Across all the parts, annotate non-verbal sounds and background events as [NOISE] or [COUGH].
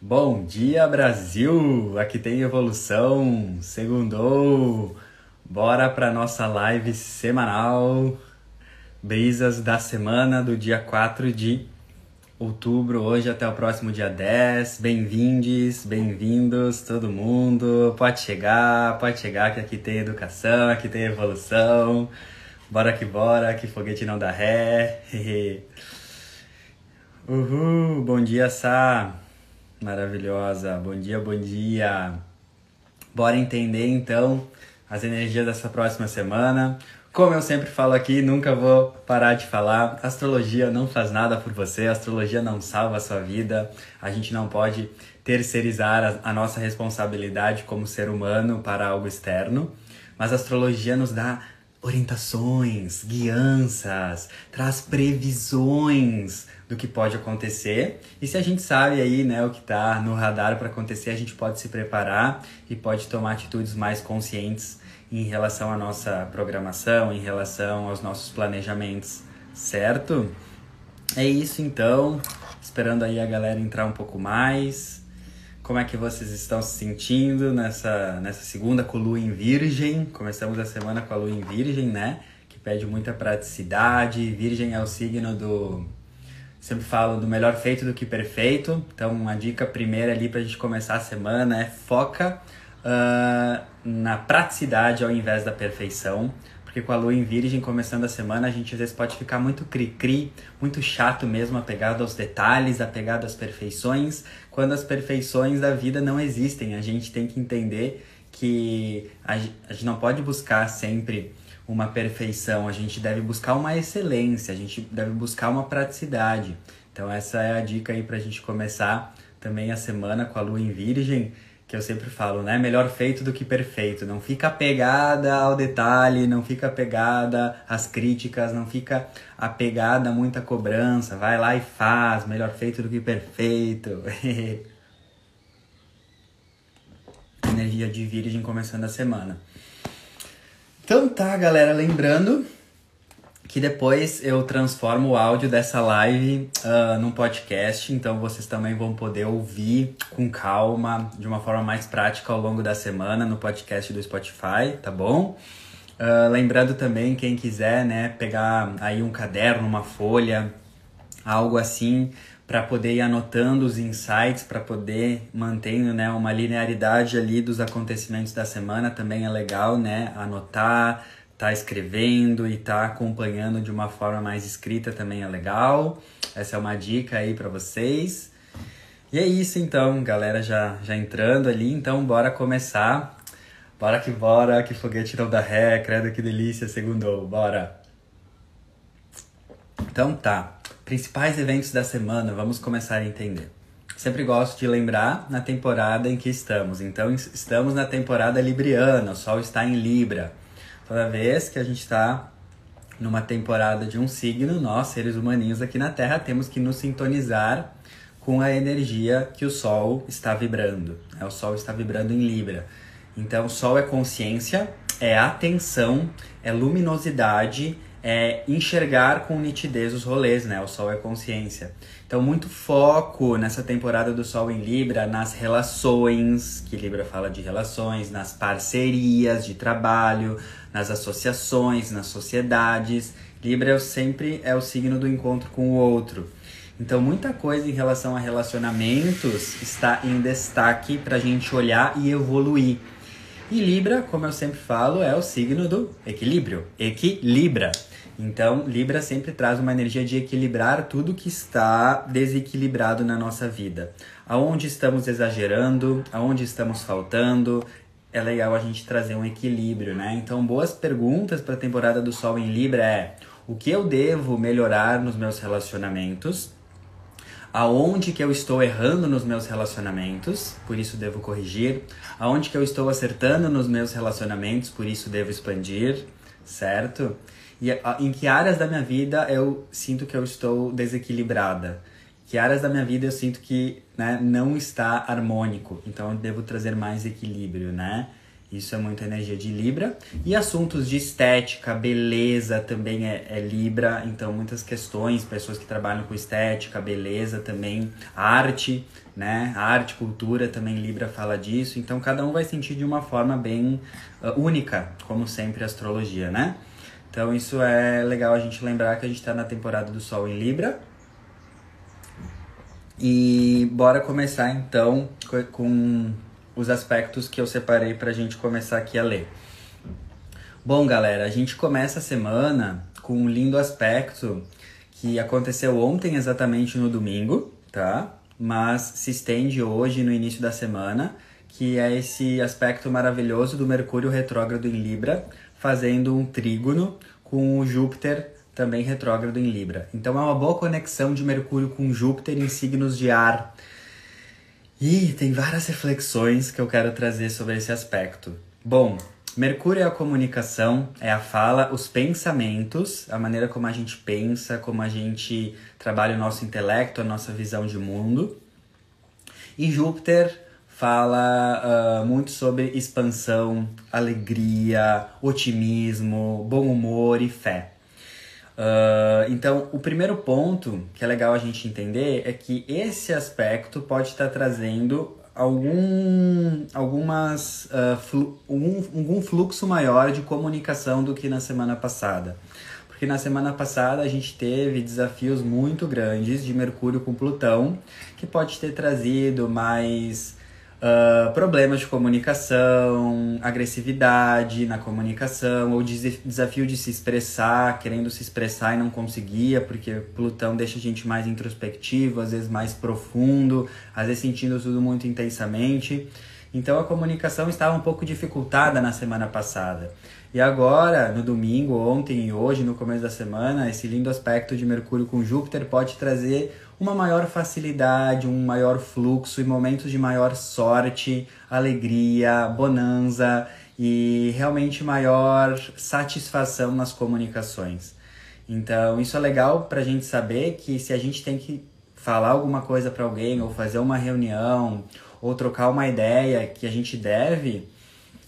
Bom dia, Brasil! Aqui tem evolução, segundou. Bora para nossa live semanal. Brisas da semana do dia 4 de outubro, hoje até o próximo dia 10. Bem-vindes, bem-vindos todo mundo. Pode chegar, pode chegar que aqui tem educação, aqui tem evolução. Bora que bora, que foguete não dá ré. [LAUGHS] Uhul, bom dia, Sá. Maravilhosa. Bom dia, bom dia. Bora entender então as energias dessa próxima semana. Como eu sempre falo aqui, nunca vou parar de falar. Astrologia não faz nada por você, astrologia não salva a sua vida. A gente não pode terceirizar a, a nossa responsabilidade como ser humano para algo externo, mas a astrologia nos dá orientações, guianças, traz previsões do que pode acontecer. E se a gente sabe aí, né, o que está no radar para acontecer, a gente pode se preparar e pode tomar atitudes mais conscientes em relação à nossa programação, em relação aos nossos planejamentos, certo? É isso então. Esperando aí a galera entrar um pouco mais. Como é que vocês estão se sentindo nessa, nessa segunda com Lua em Virgem? Começamos a semana com a Lua em Virgem, né? Que pede muita praticidade. Virgem é o signo do. Sempre falo do melhor feito do que perfeito. Então, uma dica primeira ali pra gente começar a semana é foca uh, na praticidade ao invés da perfeição porque com a lua em virgem começando a semana, a gente às vezes pode ficar muito cri-cri, muito chato mesmo, apegado aos detalhes, apegado às perfeições, quando as perfeições da vida não existem. A gente tem que entender que a gente não pode buscar sempre uma perfeição, a gente deve buscar uma excelência, a gente deve buscar uma praticidade. Então essa é a dica aí pra gente começar também a semana com a lua em virgem, que eu sempre falo, né? Melhor feito do que perfeito. Não fica apegada ao detalhe, não fica apegada às críticas, não fica apegada a muita cobrança. Vai lá e faz, melhor feito do que perfeito. [LAUGHS] Energia de virgem começando a semana. Então tá, galera, lembrando que depois eu transformo o áudio dessa live uh, num podcast, então vocês também vão poder ouvir com calma, de uma forma mais prática ao longo da semana no podcast do Spotify, tá bom? Uh, lembrando também, quem quiser, né, pegar aí um caderno, uma folha, algo assim, para poder ir anotando os insights, para poder mantendo, né, uma linearidade ali dos acontecimentos da semana, também é legal, né, anotar, tá escrevendo e tá acompanhando de uma forma mais escrita também é legal. Essa é uma dica aí para vocês. E é isso então, galera já já entrando ali, então bora começar. Bora que bora, que foguete não dá ré, credo que delícia, segundou, bora. Então tá, principais eventos da semana, vamos começar a entender. Sempre gosto de lembrar na temporada em que estamos. Então estamos na temporada libriana, o sol está em Libra. Toda vez que a gente está numa temporada de um signo, nós, seres humaninhos aqui na Terra, temos que nos sintonizar com a energia que o Sol está vibrando. Né? O Sol está vibrando em Libra. Então, o Sol é consciência, é atenção, é luminosidade, é enxergar com nitidez os rolês, né? O Sol é consciência. Então, muito foco nessa temporada do Sol em Libra nas relações, que Libra fala de relações, nas parcerias de trabalho, nas associações, nas sociedades. Libra é sempre é o signo do encontro com o outro. Então, muita coisa em relação a relacionamentos está em destaque para a gente olhar e evoluir. E Libra, como eu sempre falo, é o signo do equilíbrio. Equilibra. Então, Libra sempre traz uma energia de equilibrar tudo que está desequilibrado na nossa vida. Aonde estamos exagerando, aonde estamos faltando, é legal a gente trazer um equilíbrio, né? Então, boas perguntas para a temporada do Sol em Libra é: o que eu devo melhorar nos meus relacionamentos? Aonde que eu estou errando nos meus relacionamentos, por isso devo corrigir? Aonde que eu estou acertando nos meus relacionamentos, por isso devo expandir, certo? E em que áreas da minha vida eu sinto que eu estou desequilibrada? Que áreas da minha vida eu sinto que né, não está harmônico, então eu devo trazer mais equilíbrio, né? Isso é muito energia de Libra. E assuntos de estética, beleza também é, é, Libra. Então, muitas questões, pessoas que trabalham com estética, beleza também, arte, né? Arte, cultura também Libra fala disso. Então, cada um vai sentir de uma forma bem uh, única, como sempre, a astrologia, né? Então, isso é legal a gente lembrar que a gente está na temporada do Sol em Libra. E bora começar então com os aspectos que eu separei para a gente começar aqui a ler. Bom, galera, a gente começa a semana com um lindo aspecto que aconteceu ontem exatamente no domingo, tá? Mas se estende hoje no início da semana, que é esse aspecto maravilhoso do Mercúrio retrógrado em Libra, fazendo um trígono com o Júpiter também retrógrado em Libra. Então é uma boa conexão de Mercúrio com Júpiter em signos de ar. E tem várias reflexões que eu quero trazer sobre esse aspecto. Bom, Mercúrio é a comunicação, é a fala, os pensamentos, a maneira como a gente pensa, como a gente trabalha o nosso intelecto, a nossa visão de mundo. E Júpiter fala uh, muito sobre expansão, alegria, otimismo, bom humor e fé. Uh, então, o primeiro ponto que é legal a gente entender é que esse aspecto pode estar trazendo algum, algumas, uh, flu, um, algum fluxo maior de comunicação do que na semana passada. Porque na semana passada a gente teve desafios muito grandes de Mercúrio com Plutão, que pode ter trazido mais Uh, problemas de comunicação, agressividade na comunicação, ou des desafio de se expressar, querendo se expressar e não conseguia, porque Plutão deixa a gente mais introspectivo, às vezes mais profundo, às vezes sentindo tudo muito intensamente. Então a comunicação estava um pouco dificultada na semana passada. E agora, no domingo, ontem e hoje, no começo da semana, esse lindo aspecto de Mercúrio com Júpiter pode trazer uma maior facilidade, um maior fluxo e momentos de maior sorte, alegria, bonança e realmente maior satisfação nas comunicações. Então, isso é legal para a gente saber que se a gente tem que falar alguma coisa para alguém, ou fazer uma reunião, ou trocar uma ideia que a gente deve,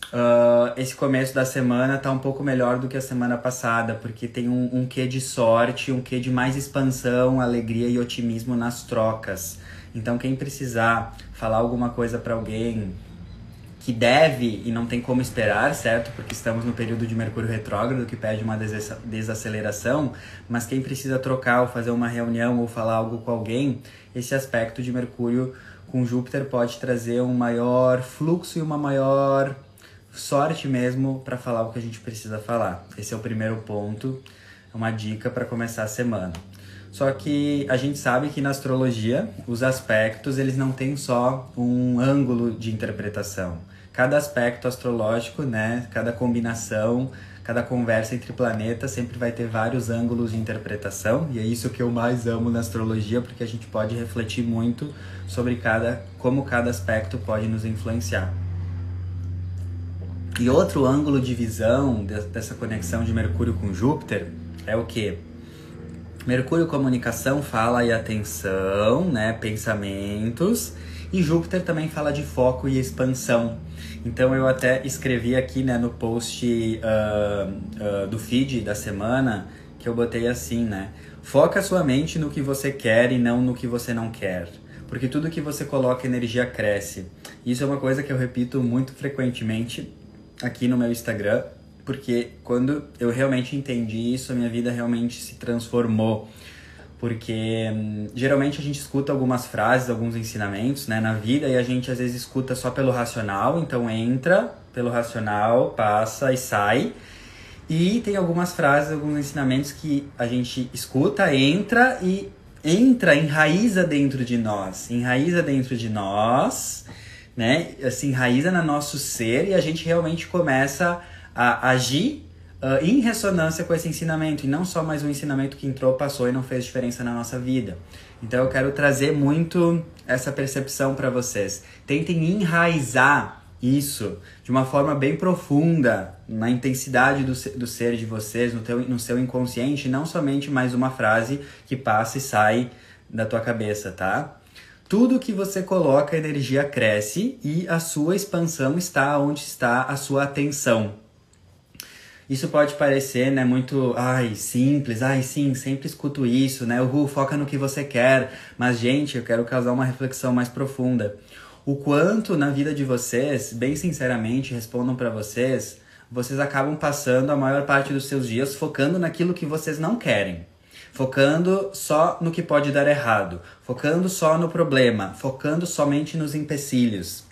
Uh, esse começo da semana tá um pouco melhor do que a semana passada, porque tem um, um quê de sorte, um quê de mais expansão, alegria e otimismo nas trocas. Então, quem precisar falar alguma coisa para alguém que deve e não tem como esperar, certo? Porque estamos no período de Mercúrio retrógrado que pede uma desaceleração, mas quem precisa trocar ou fazer uma reunião ou falar algo com alguém, esse aspecto de Mercúrio com Júpiter pode trazer um maior fluxo e uma maior sorte mesmo para falar o que a gente precisa falar. Esse é o primeiro ponto, é uma dica para começar a semana. Só que a gente sabe que na astrologia os aspectos eles não têm só um ângulo de interpretação. Cada aspecto astrológico, né, cada combinação, cada conversa entre planetas sempre vai ter vários ângulos de interpretação e é isso que eu mais amo na astrologia porque a gente pode refletir muito sobre cada como cada aspecto pode nos influenciar. E outro ângulo de visão dessa conexão de Mercúrio com Júpiter é o que? Mercúrio comunicação fala e atenção, né, pensamentos, e Júpiter também fala de foco e expansão. Então eu até escrevi aqui, né, no post uh, uh, do feed da semana que eu botei assim, né, foca sua mente no que você quer e não no que você não quer porque tudo que você coloca energia cresce. Isso é uma coisa que eu repito muito frequentemente aqui no meu Instagram, porque quando eu realmente entendi isso, a minha vida realmente se transformou. Porque hum, geralmente a gente escuta algumas frases, alguns ensinamentos né, na vida e a gente às vezes escuta só pelo racional, então entra pelo racional, passa e sai. E tem algumas frases, alguns ensinamentos que a gente escuta, entra e entra, enraiza dentro de nós. Enraiza dentro de nós né, se assim, enraiza no nosso ser e a gente realmente começa a agir uh, em ressonância com esse ensinamento e não só mais um ensinamento que entrou, passou e não fez diferença na nossa vida. Então eu quero trazer muito essa percepção para vocês. Tentem enraizar isso de uma forma bem profunda na intensidade do, do ser de vocês, no, teu, no seu inconsciente, não somente mais uma frase que passa e sai da tua cabeça, tá? Tudo que você coloca, a energia cresce e a sua expansão está onde está a sua atenção. Isso pode parecer, né, muito, ai, simples, ai, sim, sempre escuto isso, né? Uhul, foca no que você quer. Mas, gente, eu quero causar uma reflexão mais profunda. O quanto na vida de vocês, bem sinceramente, respondam para vocês, vocês acabam passando a maior parte dos seus dias focando naquilo que vocês não querem. Focando só no que pode dar errado, focando só no problema, focando somente nos empecilhos.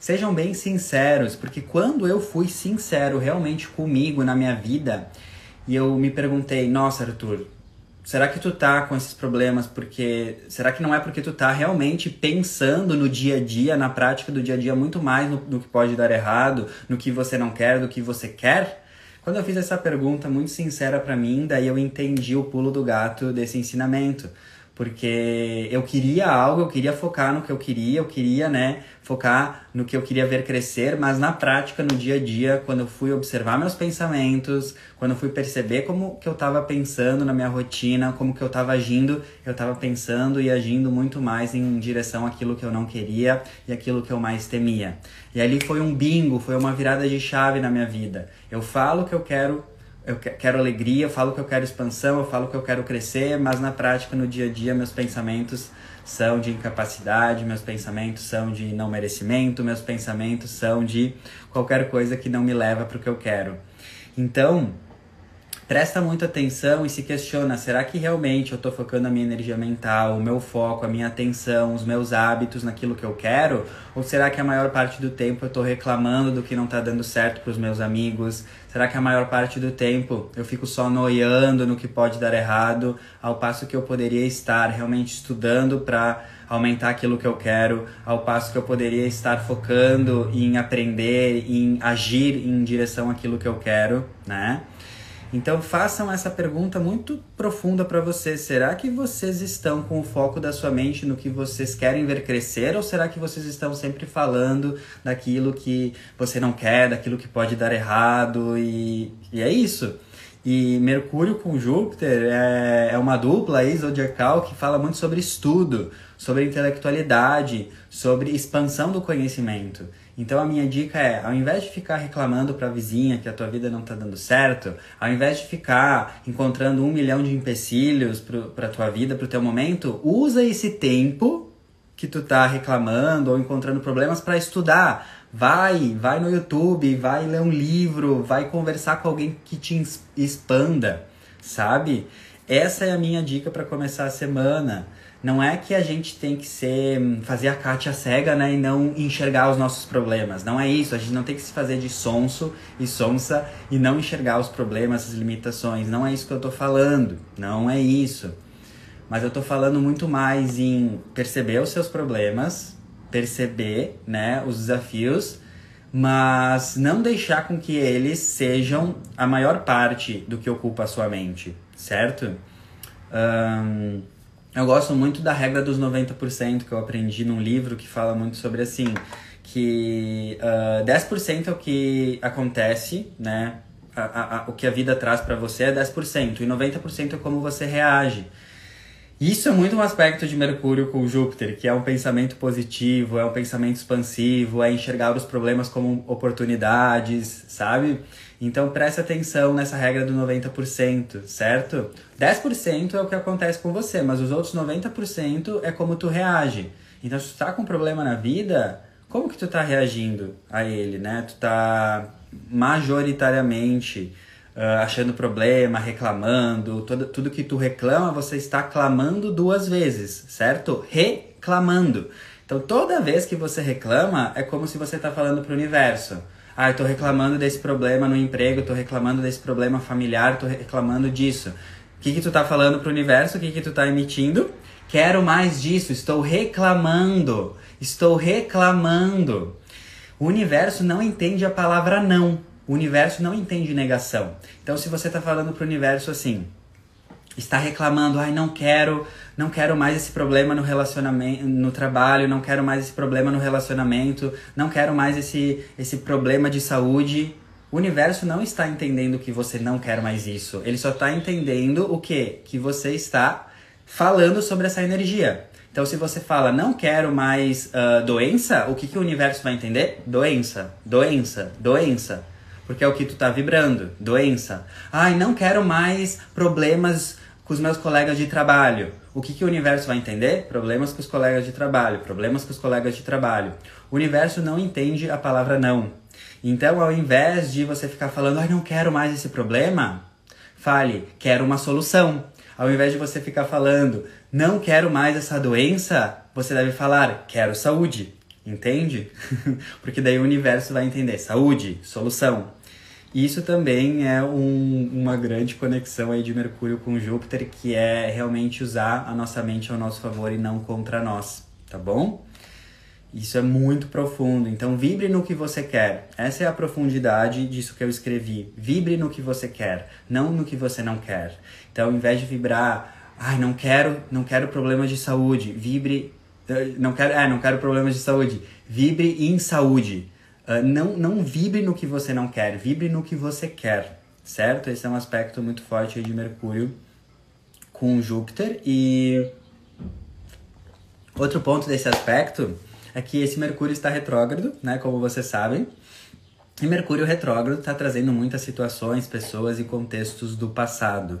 Sejam bem sinceros, porque quando eu fui sincero realmente comigo na minha vida, e eu me perguntei, nossa, Arthur, será que tu tá com esses problemas porque será que não é porque tu tá realmente pensando no dia a dia, na prática do dia a dia muito mais no, no que pode dar errado, no que você não quer, do que você quer? Quando eu fiz essa pergunta muito sincera para mim, daí eu entendi o pulo do gato desse ensinamento porque eu queria algo, eu queria focar no que eu queria, eu queria, né, focar no que eu queria ver crescer, mas na prática, no dia a dia, quando eu fui observar meus pensamentos, quando eu fui perceber como que eu estava pensando na minha rotina, como que eu estava agindo, eu estava pensando e agindo muito mais em direção àquilo que eu não queria e aquilo que eu mais temia. E ali foi um bingo, foi uma virada de chave na minha vida. Eu falo que eu quero eu quero alegria, eu falo que eu quero expansão, eu falo que eu quero crescer, mas na prática, no dia a dia, meus pensamentos são de incapacidade, meus pensamentos são de não merecimento, meus pensamentos são de qualquer coisa que não me leva para o que eu quero. Então, presta muita atenção e se questiona: será que realmente eu estou focando a minha energia mental, o meu foco, a minha atenção, os meus hábitos naquilo que eu quero? Ou será que a maior parte do tempo eu estou reclamando do que não está dando certo para os meus amigos? Será que a maior parte do tempo eu fico só noiando no que pode dar errado, ao passo que eu poderia estar realmente estudando para aumentar aquilo que eu quero, ao passo que eu poderia estar focando em aprender, em agir em direção àquilo que eu quero, né? Então façam essa pergunta muito profunda para vocês. Será que vocês estão com o foco da sua mente no que vocês querem ver crescer ou será que vocês estão sempre falando daquilo que você não quer, daquilo que pode dar errado e, e é isso? E Mercúrio com Júpiter é, é uma dupla aí zodiacal que fala muito sobre estudo, sobre intelectualidade, sobre expansão do conhecimento. Então a minha dica é, ao invés de ficar reclamando para a vizinha que a tua vida não está dando certo, ao invés de ficar encontrando um milhão de empecilhos para a tua vida, para o teu momento, usa esse tempo que tu tá reclamando ou encontrando problemas para estudar. Vai, vai no YouTube, vai ler um livro, vai conversar com alguém que te expanda, sabe? Essa é a minha dica para começar a semana. Não é que a gente tem que ser fazer a Kátia cega, né, e não enxergar os nossos problemas. Não é isso. A gente não tem que se fazer de sonso e sonsa e não enxergar os problemas, as limitações. Não é isso que eu tô falando. Não é isso. Mas eu tô falando muito mais em perceber os seus problemas, perceber, né, os desafios, mas não deixar com que eles sejam a maior parte do que ocupa a sua mente, certo? Um, eu gosto muito da regra dos 90% que eu aprendi num livro que fala muito sobre assim, que uh, ah, 10% é o que acontece, né? A, a, a, o que a vida traz para você é 10%, e 90% é como você reage. Isso é muito um aspecto de Mercúrio com Júpiter, que é um pensamento positivo, é um pensamento expansivo, é enxergar os problemas como oportunidades, sabe? Então preste atenção nessa regra do 90%, certo? 10% é o que acontece com você, mas os outros 90% é como tu reage. Então se tu tá com um problema na vida, como que tu tá reagindo a ele, né? Tu tá majoritariamente uh, achando problema, reclamando, todo, tudo que tu reclama, você está clamando duas vezes, certo? Reclamando. Então toda vez que você reclama, é como se você está falando para o universo. Ah, eu tô reclamando desse problema no emprego, tô reclamando desse problema familiar, tô reclamando disso. O que que tu tá falando pro universo? O que que tu tá emitindo? Quero mais disso, estou reclamando. Estou reclamando. O universo não entende a palavra não. O universo não entende negação. Então, se você está falando para o universo assim, está reclamando, ai, não quero, não quero mais esse problema no relacionamento, no trabalho, não quero mais esse problema no relacionamento, não quero mais esse esse problema de saúde. O universo não está entendendo que você não quer mais isso. Ele só está entendendo o que? Que você está falando sobre essa energia. Então, se você fala, não quero mais uh, doença, o que, que o universo vai entender? Doença, doença, doença. Porque é o que tu tá vibrando, doença. Ai, não quero mais problemas com os meus colegas de trabalho. O que, que o universo vai entender? Problemas com os colegas de trabalho, problemas com os colegas de trabalho. O universo não entende a palavra não. Então, ao invés de você ficar falando, ai, não quero mais esse problema, fale, quero uma solução. Ao invés de você ficar falando, não quero mais essa doença, você deve falar, quero saúde. Entende? [LAUGHS] Porque daí o universo vai entender saúde, solução. Isso também é um, uma grande conexão aí de Mercúrio com Júpiter, que é realmente usar a nossa mente ao nosso favor e não contra nós, tá bom? Isso é muito profundo. Então, vibre no que você quer. Essa é a profundidade disso que eu escrevi. Vibre no que você quer, não no que você não quer. Então, ao invés de vibrar, ai, não quero, não quero problemas de saúde, vibre, eh, não quero, é, não quero problemas de saúde. Vibre em saúde. Uh, não, não vibre no que você não quer, vibre no que você quer, certo? Esse é um aspecto muito forte de Mercúrio com Júpiter. E outro ponto desse aspecto é que esse Mercúrio está retrógrado, né? Como vocês sabem. E Mercúrio retrógrado está trazendo muitas situações, pessoas e contextos do passado.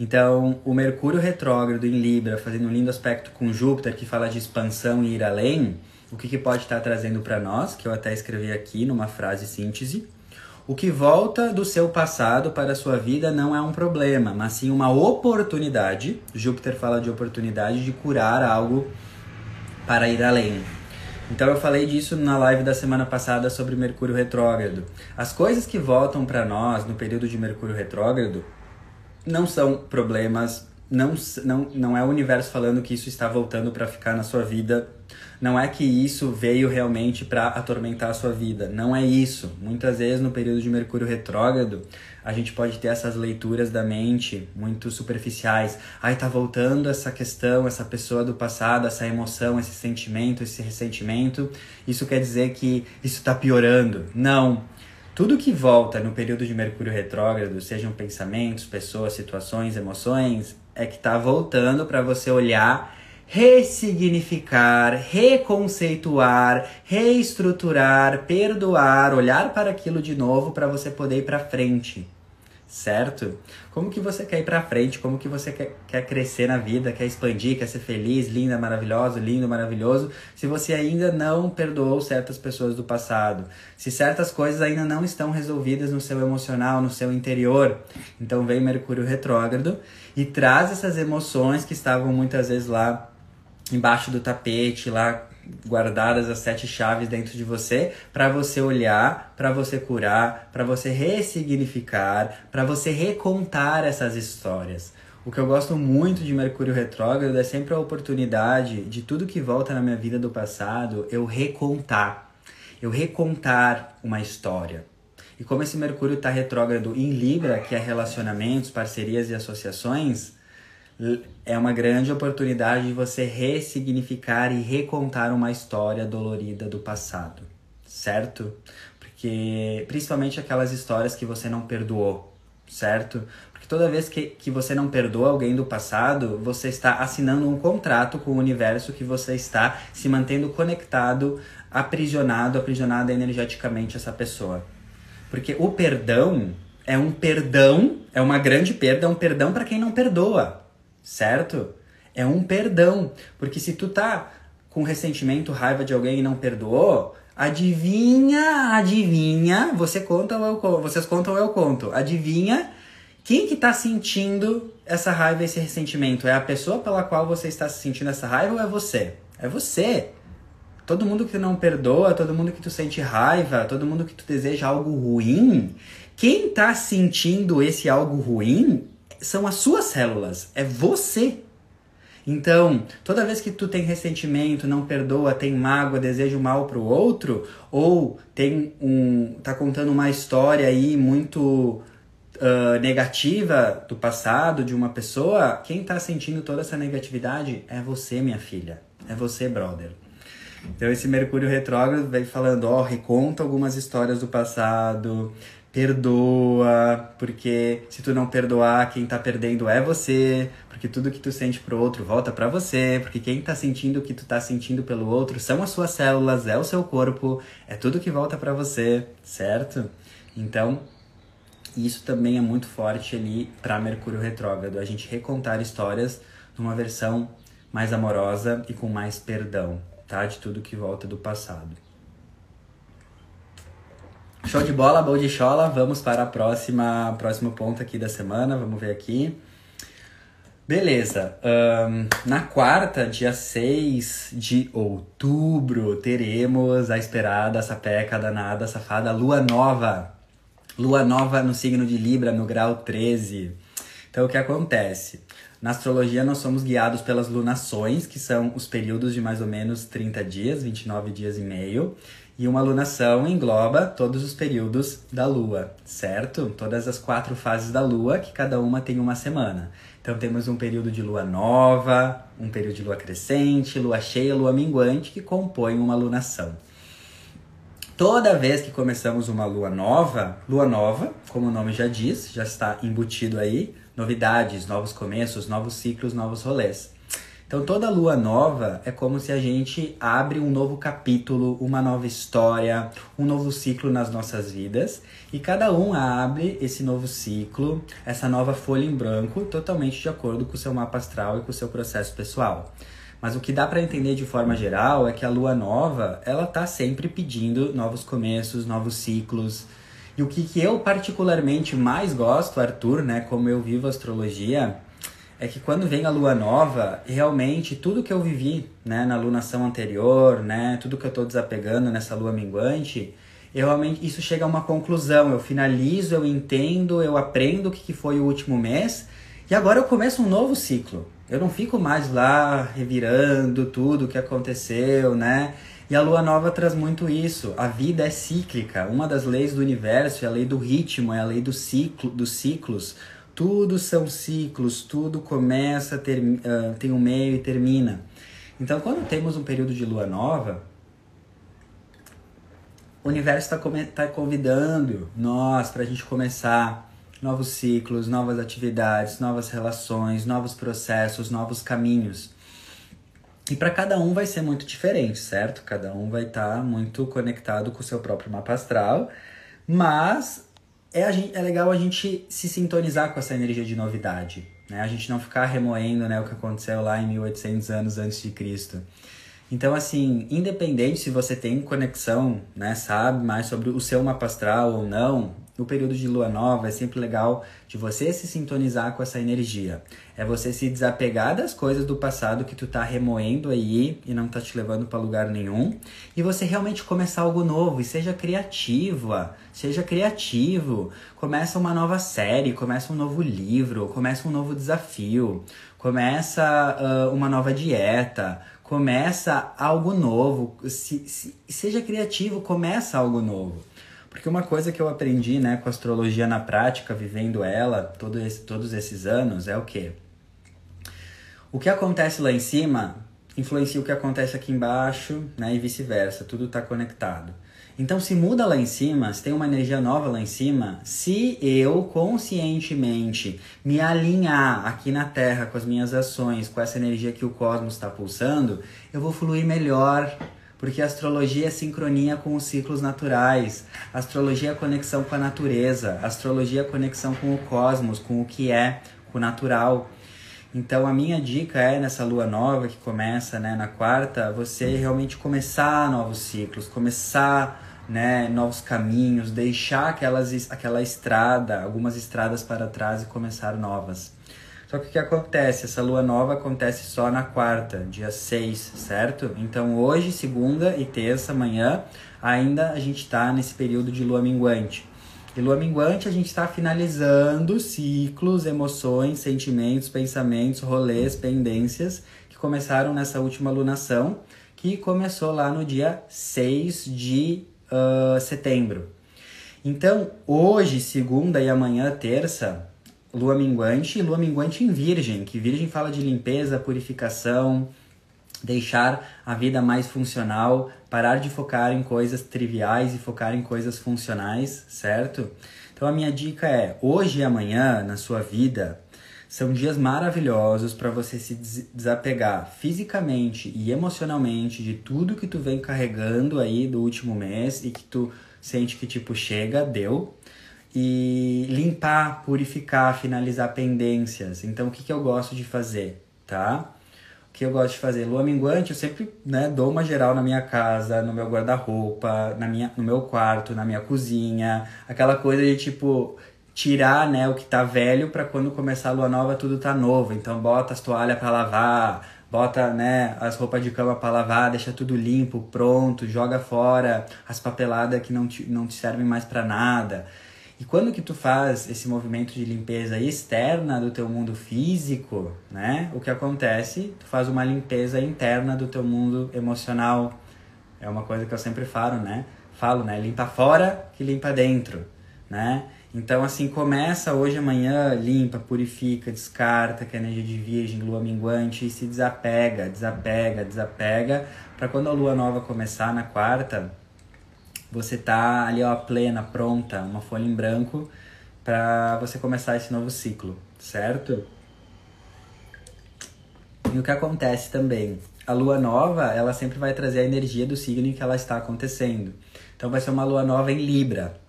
Então, o Mercúrio retrógrado em Libra, fazendo um lindo aspecto com Júpiter, que fala de expansão e ir além, o que, que pode estar trazendo para nós, que eu até escrevi aqui numa frase síntese. O que volta do seu passado para a sua vida não é um problema, mas sim uma oportunidade. Júpiter fala de oportunidade de curar algo para ir além. Então eu falei disso na live da semana passada sobre Mercúrio retrógrado. As coisas que voltam para nós no período de Mercúrio retrógrado não são problemas, não, não, não é o universo falando que isso está voltando para ficar na sua vida. Não é que isso veio realmente para atormentar a sua vida. Não é isso. Muitas vezes no período de Mercúrio retrógrado, a gente pode ter essas leituras da mente muito superficiais. Ai, tá voltando essa questão, essa pessoa do passado, essa emoção, esse sentimento, esse ressentimento. Isso quer dizer que isso está piorando. Não. Tudo que volta no período de Mercúrio retrógrado, sejam pensamentos, pessoas, situações, emoções, é que tá voltando para você olhar ressignificar, reconceituar, reestruturar, perdoar, olhar para aquilo de novo para você poder ir para frente. Certo? Como que você quer ir para frente? Como que você quer, quer crescer na vida, quer expandir, quer ser feliz, linda, maravilhoso, lindo, maravilhoso, se você ainda não perdoou certas pessoas do passado, se certas coisas ainda não estão resolvidas no seu emocional, no seu interior. Então vem Mercúrio retrógrado e traz essas emoções que estavam muitas vezes lá embaixo do tapete, lá guardadas as sete chaves dentro de você, para você olhar, para você curar, para você ressignificar, para você recontar essas histórias. O que eu gosto muito de Mercúrio retrógrado é sempre a oportunidade de tudo que volta na minha vida do passado eu recontar. Eu recontar uma história. E como esse Mercúrio está retrógrado em Libra, que é relacionamentos, parcerias e associações, é uma grande oportunidade de você ressignificar e recontar uma história dolorida do passado, certo? Porque principalmente aquelas histórias que você não perdoou, certo? Porque toda vez que, que você não perdoa alguém do passado, você está assinando um contrato com o universo que você está se mantendo conectado, aprisionado, aprisionada energeticamente essa pessoa. Porque o perdão é um perdão, é uma grande perda, é um perdão para quem não perdoa certo? É um perdão. Porque se tu tá com ressentimento, raiva de alguém e não perdoou, adivinha, adivinha, você conta ou eu vocês contam ou eu conto. Adivinha quem que tá sentindo essa raiva, esse ressentimento? É a pessoa pela qual você está sentindo essa raiva ou é você? É você. Todo mundo que não perdoa, todo mundo que tu sente raiva, todo mundo que tu deseja algo ruim, quem tá sentindo esse algo ruim são as suas células, é você. Então, toda vez que tu tem ressentimento, não perdoa, tem mágoa, deseja o mal pro outro, ou tem um tá contando uma história aí muito uh, negativa do passado de uma pessoa, quem tá sentindo toda essa negatividade é você, minha filha. É você, brother. Então esse Mercúrio retrógrado vem falando, ó, reconta algumas histórias do passado, perdoa, porque se tu não perdoar, quem tá perdendo é você, porque tudo que tu sente pro outro volta para você, porque quem tá sentindo o que tu tá sentindo pelo outro são as suas células, é o seu corpo, é tudo que volta para você, certo? Então, isso também é muito forte ali para Mercúrio retrógrado, a gente recontar histórias numa versão mais amorosa e com mais perdão, tá? De tudo que volta do passado. Show de bola, bom de chola. Vamos para a próxima, próximo ponto aqui da semana. Vamos ver aqui. Beleza. Um, na quarta, dia 6 de outubro, teremos a esperada, sapeca, danada, safada, lua nova. Lua nova no signo de Libra, no grau 13. Então, o que acontece? Na astrologia, nós somos guiados pelas lunações, que são os períodos de mais ou menos 30 dias, 29 dias e meio. E uma lunação engloba todos os períodos da lua, certo? Todas as quatro fases da lua, que cada uma tem uma semana. Então temos um período de lua nova, um período de lua crescente, lua cheia, lua minguante, que compõem uma lunação. Toda vez que começamos uma lua nova, lua nova, como o nome já diz, já está embutido aí, novidades, novos começos, novos ciclos, novos rolês. Então toda lua nova é como se a gente abre um novo capítulo, uma nova história, um novo ciclo nas nossas vidas e cada um abre esse novo ciclo, essa nova folha em branco, totalmente de acordo com o seu mapa astral e com o seu processo pessoal. Mas o que dá para entender de forma geral é que a lua nova, ela tá sempre pedindo novos começos, novos ciclos. E o que, que eu particularmente mais gosto, Arthur, né, como eu vivo astrologia, é que quando vem a lua nova, realmente tudo que eu vivi, né, na lunação anterior, né, tudo que eu estou desapegando nessa lua minguante, eu realmente isso chega a uma conclusão, eu finalizo, eu entendo, eu aprendo o que foi o último mês e agora eu começo um novo ciclo. Eu não fico mais lá revirando tudo o que aconteceu, né? E a lua nova traz muito isso. A vida é cíclica. Uma das leis do universo é a lei do ritmo, é a lei do ciclo, dos ciclos. Tudo são ciclos, tudo começa, ter, uh, tem um meio e termina. Então, quando temos um período de lua nova, o universo está tá convidando nós para a gente começar novos ciclos, novas atividades, novas relações, novos processos, novos caminhos. E para cada um vai ser muito diferente, certo? Cada um vai estar tá muito conectado com o seu próprio mapa astral, mas é, gente, é legal a gente se sintonizar com essa energia de novidade, né? A gente não ficar remoendo né, o que aconteceu lá em 1800 anos antes de Cristo. Então, assim, independente se você tem conexão, né, sabe mais sobre o seu mapa astral ou não, no período de lua nova é sempre legal de você se sintonizar com essa energia. É você se desapegar das coisas do passado que tu tá remoendo aí e não tá te levando para lugar nenhum, e você realmente começar algo novo e seja criativa, seja criativo. Começa uma nova série, começa um novo livro, começa um novo desafio, começa uh, uma nova dieta, começa algo novo. Se, se, seja criativo, começa algo novo. Porque uma coisa que eu aprendi né, com a astrologia na prática, vivendo ela todo esse, todos esses anos, é o quê? O que acontece lá em cima influencia o que acontece aqui embaixo, né, e vice-versa, tudo está conectado. Então, se muda lá em cima, se tem uma energia nova lá em cima, se eu conscientemente me alinhar aqui na Terra com as minhas ações, com essa energia que o cosmos está pulsando, eu vou fluir melhor, porque a astrologia é sincronia com os ciclos naturais, a astrologia é conexão com a natureza, a astrologia é conexão com o cosmos, com o que é, com o natural. Então a minha dica é nessa lua nova que começa né, na quarta, você realmente começar novos ciclos, começar né, novos caminhos, deixar aquelas, aquela estrada, algumas estradas para trás e começar novas. Só que o que acontece? Essa lua nova acontece só na quarta, dia 6, certo? Então hoje, segunda e terça, amanhã, ainda a gente está nesse período de lua minguante. E lua minguante a gente está finalizando ciclos, emoções, sentimentos, pensamentos, rolês, pendências que começaram nessa última lunação, que começou lá no dia 6 de uh, setembro. Então, hoje, segunda e amanhã, terça, lua minguante e lua minguante em virgem, que virgem fala de limpeza, purificação, deixar a vida mais funcional, parar de focar em coisas triviais e focar em coisas funcionais, certo? Então a minha dica é: hoje e amanhã na sua vida são dias maravilhosos para você se desapegar fisicamente e emocionalmente de tudo que tu vem carregando aí do último mês e que tu sente que tipo chega, deu. E limpar, purificar, finalizar pendências. Então o que, que eu gosto de fazer, tá? O que eu gosto de fazer? Lua minguante, eu sempre né, dou uma geral na minha casa, no meu guarda-roupa, na minha, no meu quarto, na minha cozinha. Aquela coisa de tipo, tirar, né, o que tá velho para quando começar a lua nova tudo tá novo. Então bota as toalhas para lavar, bota, né, as roupas de cama para lavar, deixa tudo limpo, pronto, joga fora as papeladas que não te, não te servem mais para nada. E quando que tu faz esse movimento de limpeza externa do teu mundo físico, né? O que acontece? Tu faz uma limpeza interna do teu mundo emocional. É uma coisa que eu sempre falo, né? Falo, né? Limpa fora que limpa dentro, né? Então, assim, começa hoje, amanhã, limpa, purifica, descarta, que é energia de virgem, lua minguante, e se desapega, desapega, desapega, para quando a lua nova começar na quarta, você tá ali, ó, plena, pronta, uma folha em branco, para você começar esse novo ciclo, certo? E o que acontece também? A lua nova, ela sempre vai trazer a energia do signo em que ela está acontecendo. Então, vai ser uma lua nova em Libra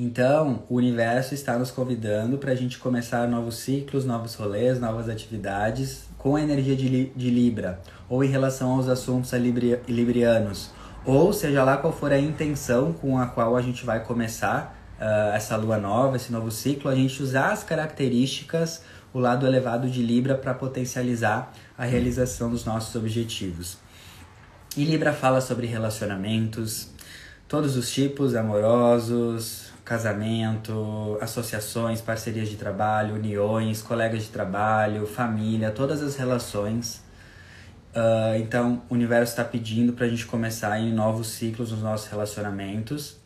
então, o universo está nos convidando para a gente começar novos ciclos, novos rolês, novas atividades com a energia de, de Libra, ou em relação aos assuntos libri, librianos, ou seja lá qual for a intenção com a qual a gente vai começar uh, essa lua nova, esse novo ciclo, a gente usar as características, o lado elevado de Libra para potencializar a realização dos nossos objetivos. E Libra fala sobre relacionamentos, todos os tipos, amorosos, casamento, associações, parcerias de trabalho, uniões, colegas de trabalho, família, todas as relações. Uh, então, o universo está pedindo para a gente começar em novos ciclos nos nossos relacionamentos.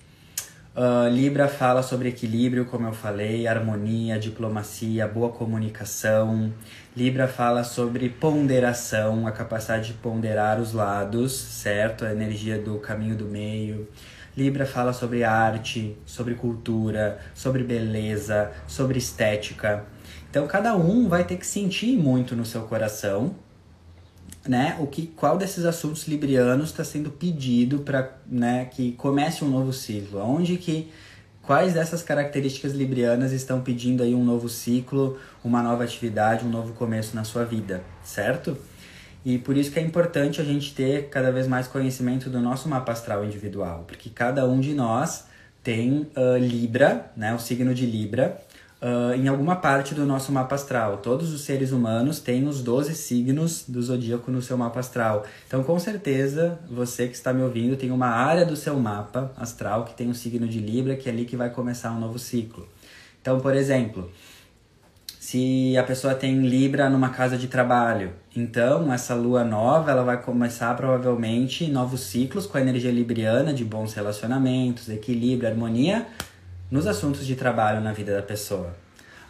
Uh, Libra fala sobre equilíbrio, como eu falei, harmonia, diplomacia, boa comunicação. Libra fala sobre ponderação, a capacidade de ponderar os lados, certo? A energia do caminho do meio. Libra fala sobre arte, sobre cultura, sobre beleza, sobre estética. Então cada um vai ter que sentir muito no seu coração, né? O que, qual desses assuntos librianos está sendo pedido para, né, que comece um novo ciclo? Onde que quais dessas características librianas estão pedindo aí um novo ciclo, uma nova atividade, um novo começo na sua vida, certo? E por isso que é importante a gente ter cada vez mais conhecimento do nosso mapa astral individual, porque cada um de nós tem uh, Libra, né, o signo de Libra, uh, em alguma parte do nosso mapa astral. Todos os seres humanos têm os 12 signos do zodíaco no seu mapa astral. Então, com certeza, você que está me ouvindo tem uma área do seu mapa astral que tem o signo de Libra, que é ali que vai começar um novo ciclo. Então, por exemplo, se a pessoa tem Libra numa casa de trabalho. Então, essa lua nova, ela vai começar provavelmente novos ciclos com a energia libriana de bons relacionamentos, equilíbrio, harmonia nos assuntos de trabalho na vida da pessoa.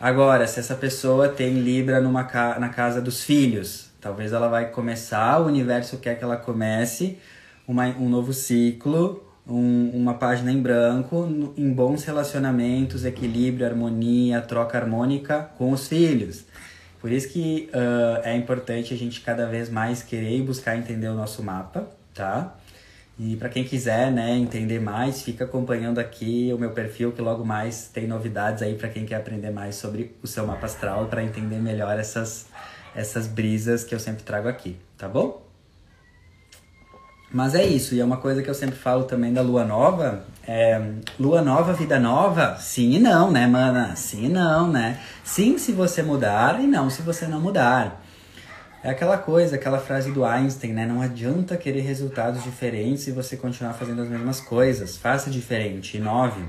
Agora, se essa pessoa tem Libra numa ca na casa dos filhos, talvez ela vai começar, o universo quer que ela comece uma, um novo ciclo um, uma página em branco em bons relacionamentos, equilíbrio, harmonia, troca harmônica com os filhos. Por isso que uh, é importante a gente cada vez mais querer e buscar entender o nosso mapa, tá? E para quem quiser, né, entender mais, fica acompanhando aqui o meu perfil que logo mais tem novidades aí para quem quer aprender mais sobre o seu mapa astral para entender melhor essas essas brisas que eu sempre trago aqui, tá bom? Mas é isso, e é uma coisa que eu sempre falo também da lua nova. É, lua nova, vida nova? Sim e não, né, mana? Sim e não, né? Sim se você mudar e não se você não mudar. É aquela coisa, aquela frase do Einstein, né? Não adianta querer resultados diferentes se você continuar fazendo as mesmas coisas. Faça diferente, inove.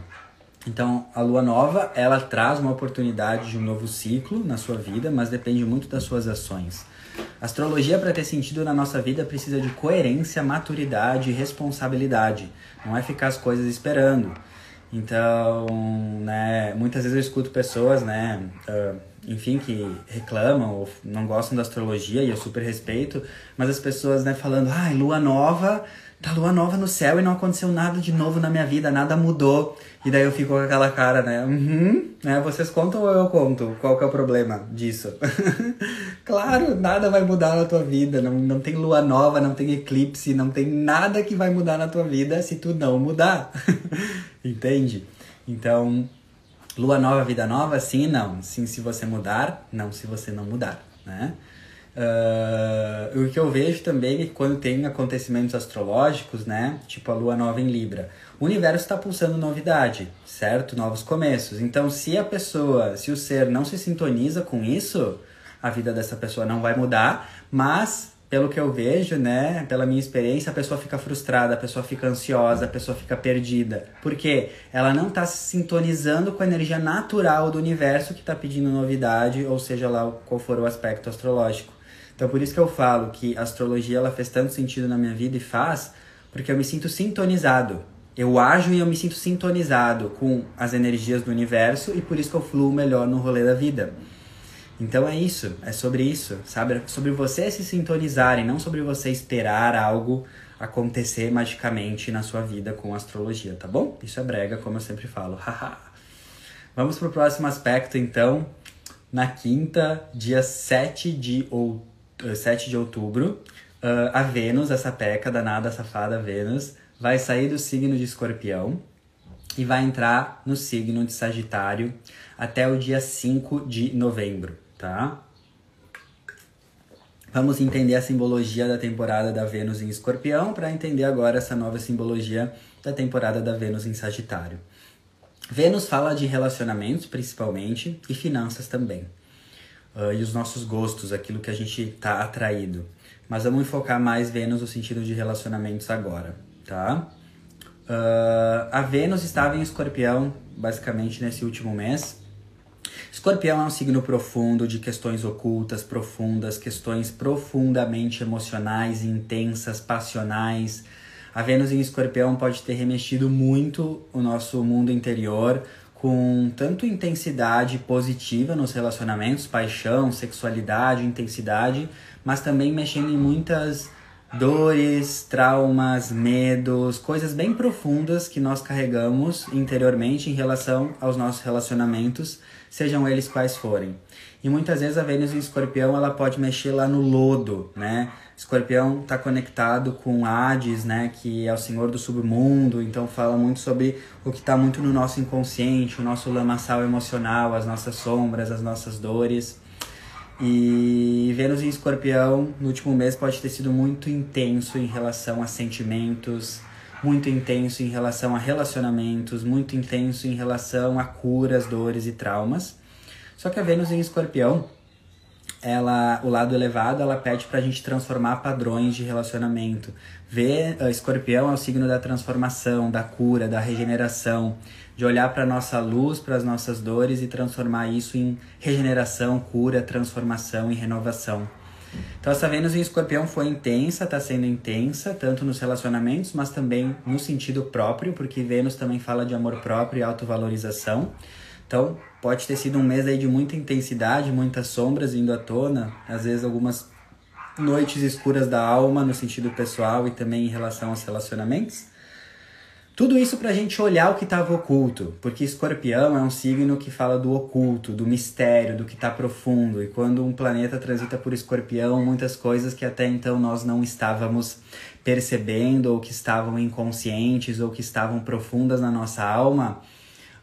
Então, a lua nova, ela traz uma oportunidade de um novo ciclo na sua vida, mas depende muito das suas ações. Astrologia, para ter sentido na nossa vida, precisa de coerência, maturidade e responsabilidade. Não é ficar as coisas esperando. Então, né, muitas vezes eu escuto pessoas, né, uh, enfim, que reclamam ou não gostam da astrologia, e eu super respeito, mas as pessoas, né, falando, ai, ah, lua nova, tá lua nova no céu e não aconteceu nada de novo na minha vida, nada mudou. E daí eu fico com aquela cara, né? Uhum, né? Vocês contam ou eu conto? Qual que é o problema disso? [LAUGHS] claro, nada vai mudar na tua vida. Não, não tem lua nova, não tem eclipse, não tem nada que vai mudar na tua vida se tu não mudar. [LAUGHS] Entende? Então, lua nova, vida nova? Sim, não. Sim, se você mudar, não se você não mudar, né? Uh, o que eu vejo também é que quando tem acontecimentos astrológicos, né? Tipo a lua nova em Libra, o universo está pulsando novidade, certo? Novos começos. Então, se a pessoa, se o ser não se sintoniza com isso, a vida dessa pessoa não vai mudar, mas pelo que eu vejo, né, pela minha experiência, a pessoa fica frustrada, a pessoa fica ansiosa, a pessoa fica perdida. Porque ela não está se sintonizando com a energia natural do universo que está pedindo novidade, ou seja lá qual for o aspecto astrológico. Então por isso que eu falo que a astrologia ela fez tanto sentido na minha vida e faz, porque eu me sinto sintonizado. Eu ajo e eu me sinto sintonizado com as energias do universo e por isso que eu fluo melhor no rolê da vida. Então é isso, é sobre isso, sabe? É sobre você se sintonizar e não sobre você esperar algo acontecer magicamente na sua vida com astrologia, tá bom? Isso é brega, como eu sempre falo. Vamos pro próximo aspecto então. Na quinta, dia 7 de outubro 7 de outubro, uh, a Vênus, essa peca danada, safada Vênus, vai sair do signo de Escorpião e vai entrar no signo de Sagitário até o dia 5 de novembro, tá? Vamos entender a simbologia da temporada da Vênus em Escorpião para entender agora essa nova simbologia da temporada da Vênus em Sagitário. Vênus fala de relacionamentos principalmente e finanças também uh, e os nossos gostos, aquilo que a gente tá atraído. Mas vamos focar mais Vênus no sentido de relacionamentos agora, tá? Uh, a Vênus estava em Escorpião, basicamente nesse último mês. Escorpião é um signo profundo de questões ocultas, profundas, questões profundamente emocionais, intensas, passionais. A Vênus em Escorpião pode ter remexido muito o nosso mundo interior, com tanto intensidade positiva nos relacionamentos, paixão, sexualidade, intensidade, mas também mexendo em muitas dores, traumas, medos, coisas bem profundas que nós carregamos interiormente em relação aos nossos relacionamentos, sejam eles quais forem. E muitas vezes a Vênus em Escorpião ela pode mexer lá no lodo, né? Escorpião está conectado com Hades, né, que é o senhor do submundo, então fala muito sobre o que está muito no nosso inconsciente, o nosso lamaçal emocional, as nossas sombras, as nossas dores. E Vênus em Escorpião, no último mês, pode ter sido muito intenso em relação a sentimentos, muito intenso em relação a relacionamentos, muito intenso em relação a curas, dores e traumas. Só que a Vênus em Escorpião, ela, o lado elevado, ela pede para a gente transformar padrões de relacionamento. Ver uh, escorpião é o signo da transformação, da cura, da regeneração, de olhar para nossa luz, para as nossas dores e transformar isso em regeneração, cura, transformação e renovação. Então essa Vênus em Escorpião foi intensa, está sendo intensa, tanto nos relacionamentos, mas também no sentido próprio, porque Vênus também fala de amor próprio e autovalorização. Então, pode ter sido um mês aí de muita intensidade, muitas sombras vindo à tona, às vezes algumas noites escuras da alma no sentido pessoal e também em relação aos relacionamentos. Tudo isso para a gente olhar o que estava oculto, porque escorpião é um signo que fala do oculto, do mistério, do que está profundo. E quando um planeta transita por escorpião, muitas coisas que até então nós não estávamos percebendo, ou que estavam inconscientes, ou que estavam profundas na nossa alma,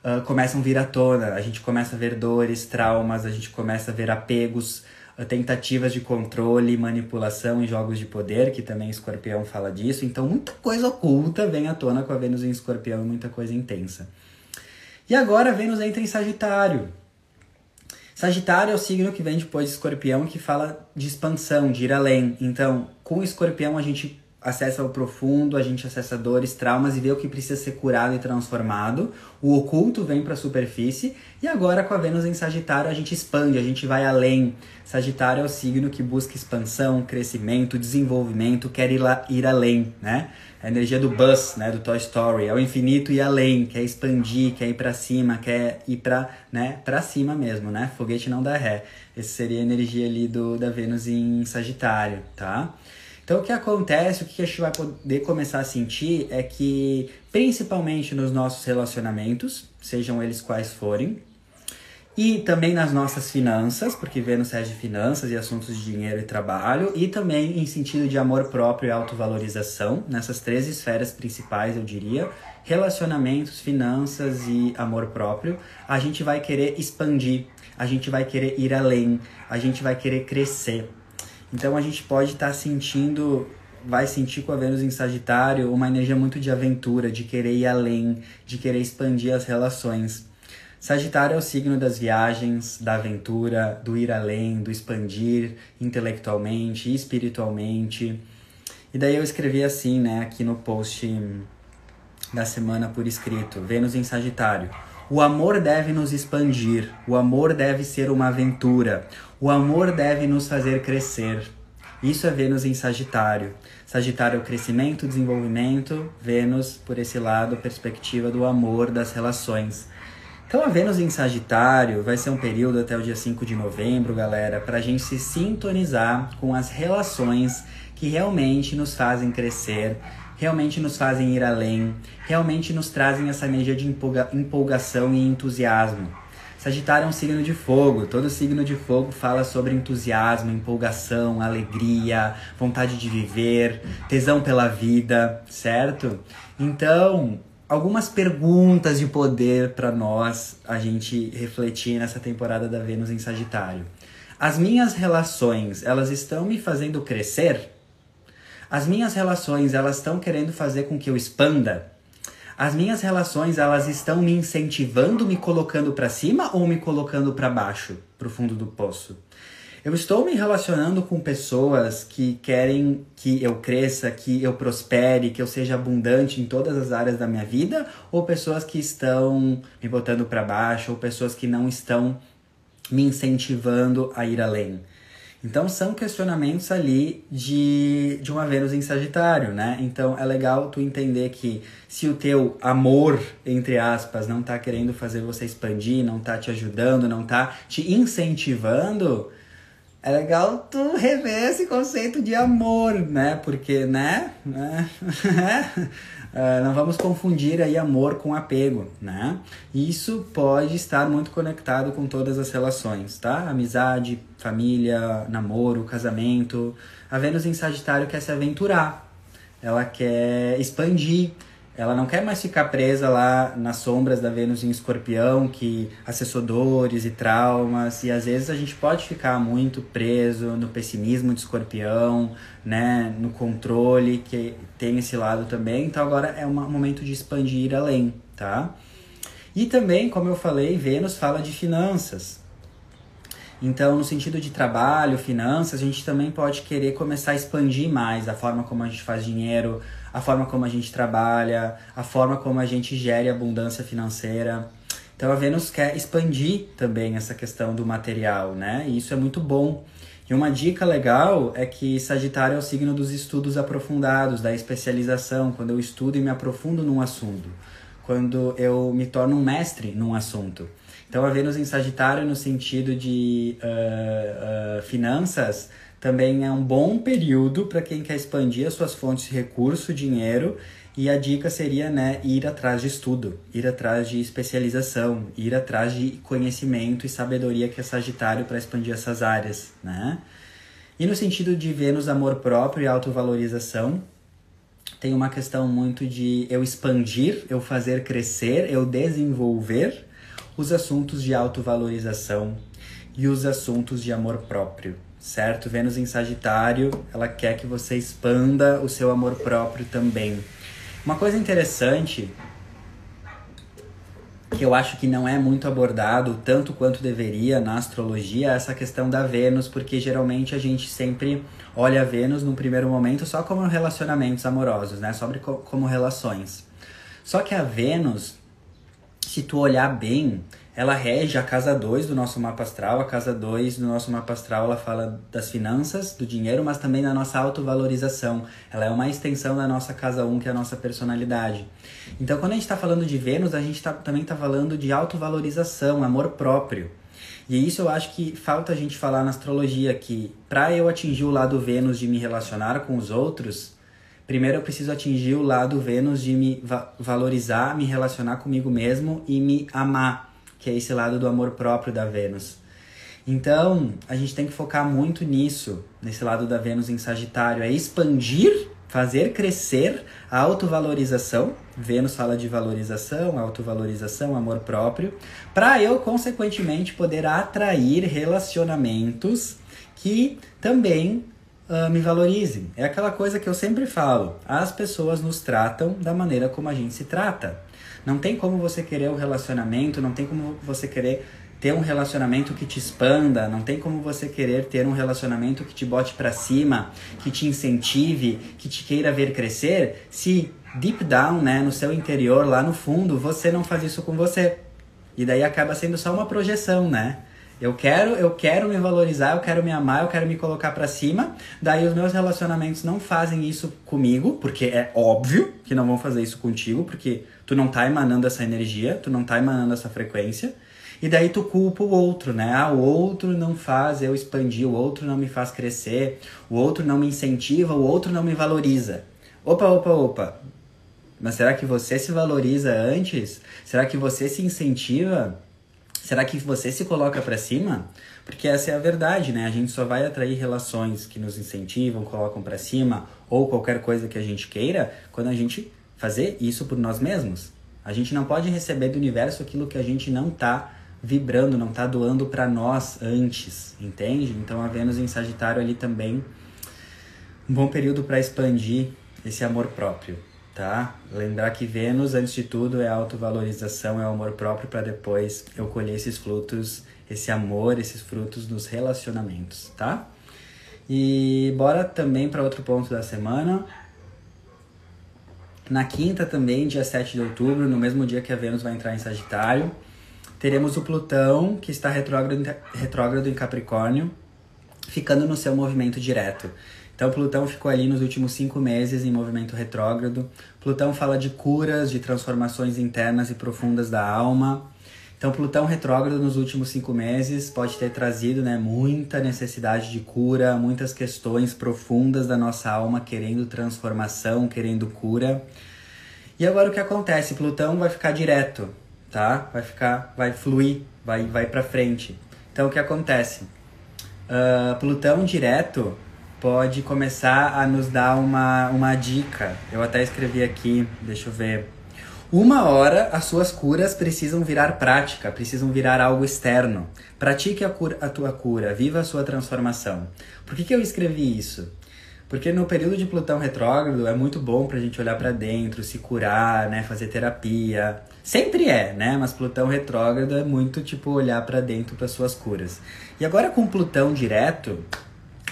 uh, começam a vir à tona. A gente começa a ver dores, traumas, a gente começa a ver apegos, tentativas de controle, manipulação e jogos de poder, que também Escorpião fala disso. Então, muita coisa oculta vem à tona com a Vênus em Escorpião e muita coisa intensa. E agora, Vênus entra em Sagitário. Sagitário é o signo que vem depois de Escorpião, que fala de expansão, de ir além. Então, com Escorpião, a gente acessa o profundo, a gente acessa dores, traumas e vê o que precisa ser curado e transformado. O oculto vem para a superfície e agora com a Vênus em Sagitário a gente expande, a gente vai além. Sagitário é o signo que busca expansão, crescimento, desenvolvimento, quer ir, lá, ir além, né? A energia do Buzz, né, do Toy Story, é o infinito e além, quer expandir, quer ir para cima, quer ir para, né, para cima mesmo, né? Foguete não dá ré. Essa seria a energia ali do da Vênus em Sagitário, tá? Então o que acontece, o que a gente vai poder começar a sentir é que, principalmente nos nossos relacionamentos, sejam eles quais forem, e também nas nossas finanças, porque Vênus rege finanças e assuntos de dinheiro e trabalho, e também em sentido de amor próprio e autovalorização, nessas três esferas principais, eu diria, relacionamentos, finanças e amor próprio, a gente vai querer expandir, a gente vai querer ir além, a gente vai querer crescer. Então a gente pode estar tá sentindo, vai sentir com a Vênus em Sagitário uma energia muito de aventura, de querer ir além, de querer expandir as relações. Sagitário é o signo das viagens, da aventura, do ir além, do expandir intelectualmente, espiritualmente. E daí eu escrevi assim, né, aqui no post da semana por escrito, Vênus em Sagitário. O amor deve nos expandir, o amor deve ser uma aventura, o amor deve nos fazer crescer. Isso é Vênus em Sagitário. Sagitário é o crescimento, desenvolvimento, Vênus, por esse lado, perspectiva do amor, das relações. Então, a Vênus em Sagitário vai ser um período até o dia 5 de novembro, galera, para a gente se sintonizar com as relações que realmente nos fazem crescer, realmente nos fazem ir além, realmente nos trazem essa energia de empolga empolgação e entusiasmo. Sagitário é um signo de fogo, todo signo de fogo fala sobre entusiasmo, empolgação, alegria, vontade de viver, tesão pela vida, certo? Então, algumas perguntas de poder para nós a gente refletir nessa temporada da Vênus em Sagitário. As minhas relações, elas estão me fazendo crescer? As minhas relações, elas estão querendo fazer com que eu expanda? As minhas relações, elas estão me incentivando, me colocando para cima ou me colocando para baixo, para o fundo do poço? Eu estou me relacionando com pessoas que querem que eu cresça, que eu prospere, que eu seja abundante em todas as áreas da minha vida, ou pessoas que estão me botando para baixo, ou pessoas que não estão me incentivando a ir além. Então são questionamentos ali de, de uma Vênus em Sagitário, né? Então é legal tu entender que se o teu amor, entre aspas, não tá querendo fazer você expandir, não tá te ajudando, não tá te incentivando, é legal tu rever esse conceito de amor, né? Porque, né? [LAUGHS] uh, não vamos confundir aí amor com apego, né? Isso pode estar muito conectado com todas as relações, tá? Amizade, família, namoro, casamento. A Vênus em Sagitário quer se aventurar, ela quer expandir, ela não quer mais ficar presa lá nas sombras da Vênus em Escorpião, que acessou dores e traumas, e às vezes a gente pode ficar muito preso no pessimismo de Escorpião, né, no controle, que tem esse lado também. Então agora é um momento de expandir além, tá? E também, como eu falei, Vênus fala de finanças. Então, no sentido de trabalho, finanças, a gente também pode querer começar a expandir mais a forma como a gente faz dinheiro, a forma como a gente trabalha, a forma como a gente gera abundância financeira. Então a Vênus quer expandir também essa questão do material, né? E isso é muito bom. E uma dica legal é que Sagitário é o signo dos estudos aprofundados, da especialização, quando eu estudo e me aprofundo num assunto, quando eu me torno um mestre num assunto. Então a Vênus em Sagitário, no sentido de uh, uh, finanças, também é um bom período para quem quer expandir as suas fontes de recurso, dinheiro, e a dica seria né, ir atrás de estudo, ir atrás de especialização, ir atrás de conhecimento e sabedoria que é Sagitário para expandir essas áreas. Né? E no sentido de Vênus, amor próprio e autovalorização, tem uma questão muito de eu expandir, eu fazer crescer, eu desenvolver os assuntos de autovalorização e os assuntos de amor próprio certo? Vênus em Sagitário, ela quer que você expanda o seu amor próprio também. Uma coisa interessante que eu acho que não é muito abordado tanto quanto deveria na astrologia é essa questão da Vênus, porque geralmente a gente sempre olha a Vênus num primeiro momento só como relacionamentos amorosos, né? Sobre como relações. Só que a Vênus, se tu olhar bem, ela rege a casa 2 do nosso mapa astral. A casa 2 do nosso mapa astral, ela fala das finanças, do dinheiro, mas também da nossa autovalorização. Ela é uma extensão da nossa casa 1, um, que é a nossa personalidade. Então, quando a gente está falando de Vênus, a gente tá, também está falando de autovalorização, amor próprio. E isso eu acho que falta a gente falar na astrologia que para eu atingir o lado Vênus de me relacionar com os outros, primeiro eu preciso atingir o lado Vênus de me va valorizar, me relacionar comigo mesmo e me amar, que é esse lado do amor próprio da Vênus. Então, a gente tem que focar muito nisso, nesse lado da Vênus em Sagitário, é expandir, fazer crescer a autovalorização. Vênus fala de valorização, autovalorização, amor próprio, para eu consequentemente poder atrair relacionamentos que também uh, me valorizem. É aquela coisa que eu sempre falo: as pessoas nos tratam da maneira como a gente se trata. Não tem como você querer um relacionamento, não tem como você querer ter um relacionamento que te expanda, não tem como você querer ter um relacionamento que te bote para cima, que te incentive, que te queira ver crescer, se deep down, né, no seu interior, lá no fundo, você não faz isso com você. E daí acaba sendo só uma projeção, né? Eu quero, eu quero me valorizar, eu quero me amar, eu quero me colocar para cima. Daí os meus relacionamentos não fazem isso comigo, porque é óbvio que não vão fazer isso contigo, porque tu não tá emanando essa energia, tu não tá emanando essa frequência. E daí tu culpa o outro, né? Ah, o outro não faz eu expandir, o outro não me faz crescer, o outro não me incentiva, o outro não me valoriza. Opa, opa, opa. Mas será que você se valoriza antes? Será que você se incentiva? Será que você se coloca para cima? Porque essa é a verdade, né? A gente só vai atrair relações que nos incentivam, colocam para cima ou qualquer coisa que a gente queira quando a gente fazer isso por nós mesmos. A gente não pode receber do universo aquilo que a gente não tá vibrando, não tá doando para nós antes, entende? Então a Vênus em Sagitário ali também um bom período para expandir esse amor próprio tá? Lembrar que Vênus, antes de tudo, é autovalorização, é o amor próprio para depois eu colher esses frutos, esse amor, esses frutos nos relacionamentos, tá? E bora também para outro ponto da semana. Na quinta também, dia 7 de outubro, no mesmo dia que a Vênus vai entrar em Sagitário, teremos o Plutão, que está retrógrado, retrógrado em Capricórnio, ficando no seu movimento direto. Então, Plutão ficou ali nos últimos cinco meses em movimento retrógrado. Plutão fala de curas, de transformações internas e profundas da alma. Então, Plutão retrógrado nos últimos cinco meses pode ter trazido né, muita necessidade de cura, muitas questões profundas da nossa alma querendo transformação, querendo cura. E agora o que acontece? Plutão vai ficar direto, tá? Vai ficar, vai fluir, vai, vai para frente. Então, o que acontece? Uh, Plutão direto pode começar a nos dar uma, uma dica. Eu até escrevi aqui, deixa eu ver. Uma hora as suas curas precisam virar prática, precisam virar algo externo. Pratique a, cura, a tua cura, viva a sua transformação. Por que, que eu escrevi isso? Porque no período de Plutão retrógrado é muito bom pra gente olhar para dentro, se curar, né, fazer terapia. Sempre é, né? Mas Plutão retrógrado é muito tipo olhar para dentro para suas curas. E agora com Plutão direto,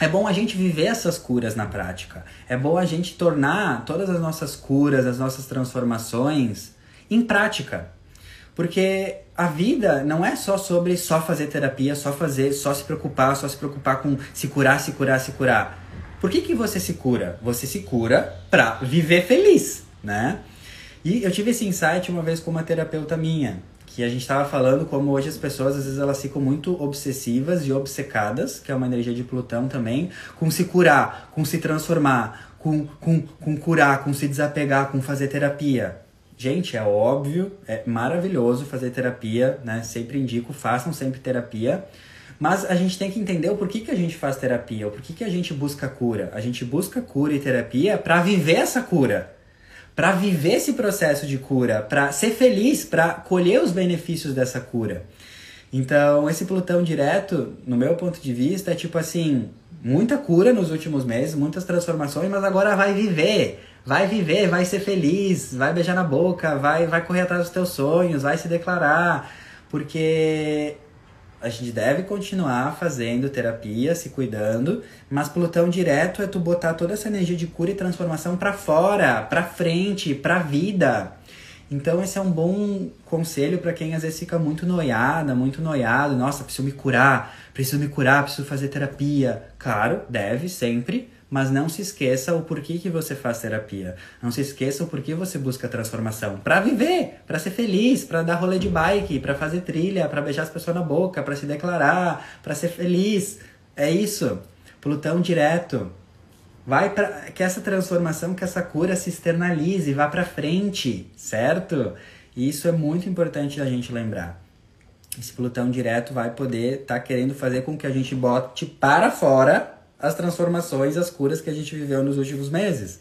é bom a gente viver essas curas na prática. É bom a gente tornar todas as nossas curas, as nossas transformações em prática. Porque a vida não é só sobre só fazer terapia, só fazer, só se preocupar, só se preocupar com se curar, se curar, se curar. Por que, que você se cura? Você se cura para viver feliz, né? E eu tive esse insight uma vez com uma terapeuta minha que a gente estava falando como hoje as pessoas às vezes elas ficam muito obsessivas e obcecadas, que é uma energia de Plutão também, com se curar, com se transformar, com, com, com curar, com se desapegar, com fazer terapia. Gente, é óbvio, é maravilhoso fazer terapia, né? Sempre indico, façam sempre terapia. Mas a gente tem que entender o porquê que a gente faz terapia, o porquê que a gente busca cura. A gente busca cura e terapia para viver essa cura para viver esse processo de cura, para ser feliz, para colher os benefícios dessa cura. Então, esse Plutão direto, no meu ponto de vista, é tipo assim, muita cura nos últimos meses, muitas transformações, mas agora vai viver, vai viver, vai ser feliz, vai beijar na boca, vai vai correr atrás dos teus sonhos, vai se declarar, porque a gente deve continuar fazendo terapia, se cuidando, mas Plutão direto é tu botar toda essa energia de cura e transformação para fora, para frente, para vida. Então esse é um bom conselho para quem às vezes fica muito noiada, muito noiado, nossa, preciso me curar, preciso me curar, preciso fazer terapia. Claro, deve sempre, mas não se esqueça o porquê que você faz terapia. Não se esqueça o porquê você busca transformação. Para viver, para ser feliz, para dar rolê de bike, para fazer trilha, para beijar as pessoas na boca, para se declarar, para ser feliz. É isso. Plutão direto. Vai para que essa transformação, que essa cura se externalize, vá para frente, certo? E isso é muito importante da gente lembrar. Esse Plutão direto vai poder estar tá querendo fazer com que a gente bote para fora as transformações, as curas que a gente viveu nos últimos meses.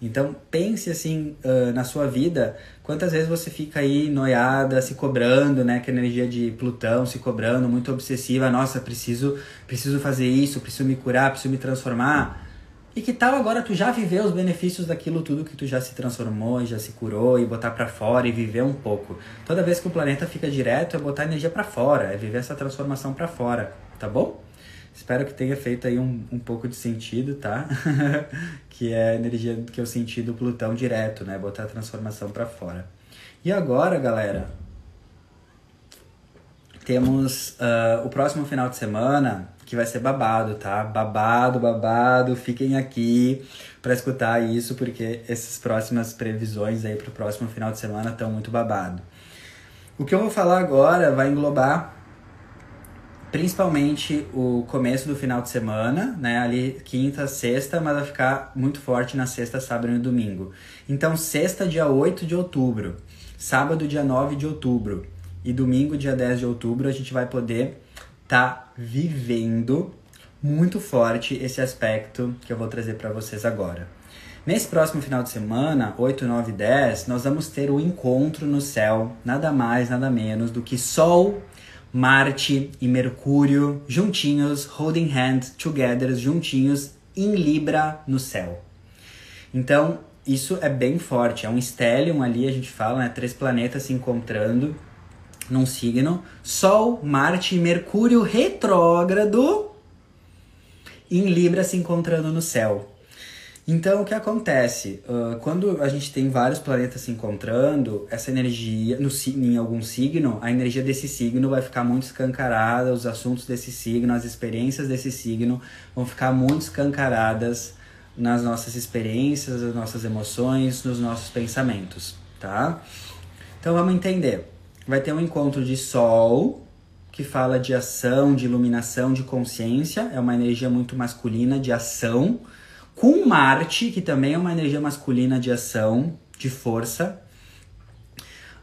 Então pense assim uh, na sua vida, quantas vezes você fica aí noiada, se cobrando, né, que energia de Plutão, se cobrando, muito obsessiva, nossa, preciso, preciso fazer isso, preciso me curar, preciso me transformar. E que tal agora tu já viver os benefícios daquilo tudo que tu já se transformou, já se curou e botar para fora e viver um pouco. Toda vez que o planeta fica direto é botar energia para fora, é viver essa transformação para fora, tá bom? Espero que tenha feito aí um, um pouco de sentido, tá? [LAUGHS] que é a energia que eu senti do Plutão direto, né? Botar a transformação para fora. E agora, galera, temos uh, o próximo final de semana que vai ser babado, tá? Babado, babado. Fiquem aqui para escutar isso, porque essas próximas previsões aí pro próximo final de semana estão muito babado. O que eu vou falar agora vai englobar principalmente o começo do final de semana, né? Ali quinta, sexta, mas vai ficar muito forte na sexta, sábado e domingo. Então, sexta, dia 8 de outubro, sábado, dia 9 de outubro e domingo, dia 10 de outubro, a gente vai poder tá vivendo muito forte esse aspecto que eu vou trazer para vocês agora. Nesse próximo final de semana, 8, 9 10, nós vamos ter o um encontro no céu, nada mais, nada menos do que Sol, Marte e Mercúrio juntinhos, holding hands together, juntinhos em Libra no céu. Então, isso é bem forte, é um stellium ali, a gente fala, né? Três planetas se encontrando num signo, Sol, Marte e Mercúrio retrógrado em Libra se encontrando no céu. Então, o que acontece? Uh, quando a gente tem vários planetas se encontrando, essa energia, no, em algum signo, a energia desse signo vai ficar muito escancarada, os assuntos desse signo, as experiências desse signo vão ficar muito escancaradas nas nossas experiências, nas nossas emoções, nos nossos pensamentos, tá? Então, vamos entender vai ter um encontro de Sol, que fala de ação, de iluminação, de consciência, é uma energia muito masculina de ação, com Marte, que também é uma energia masculina de ação, de força,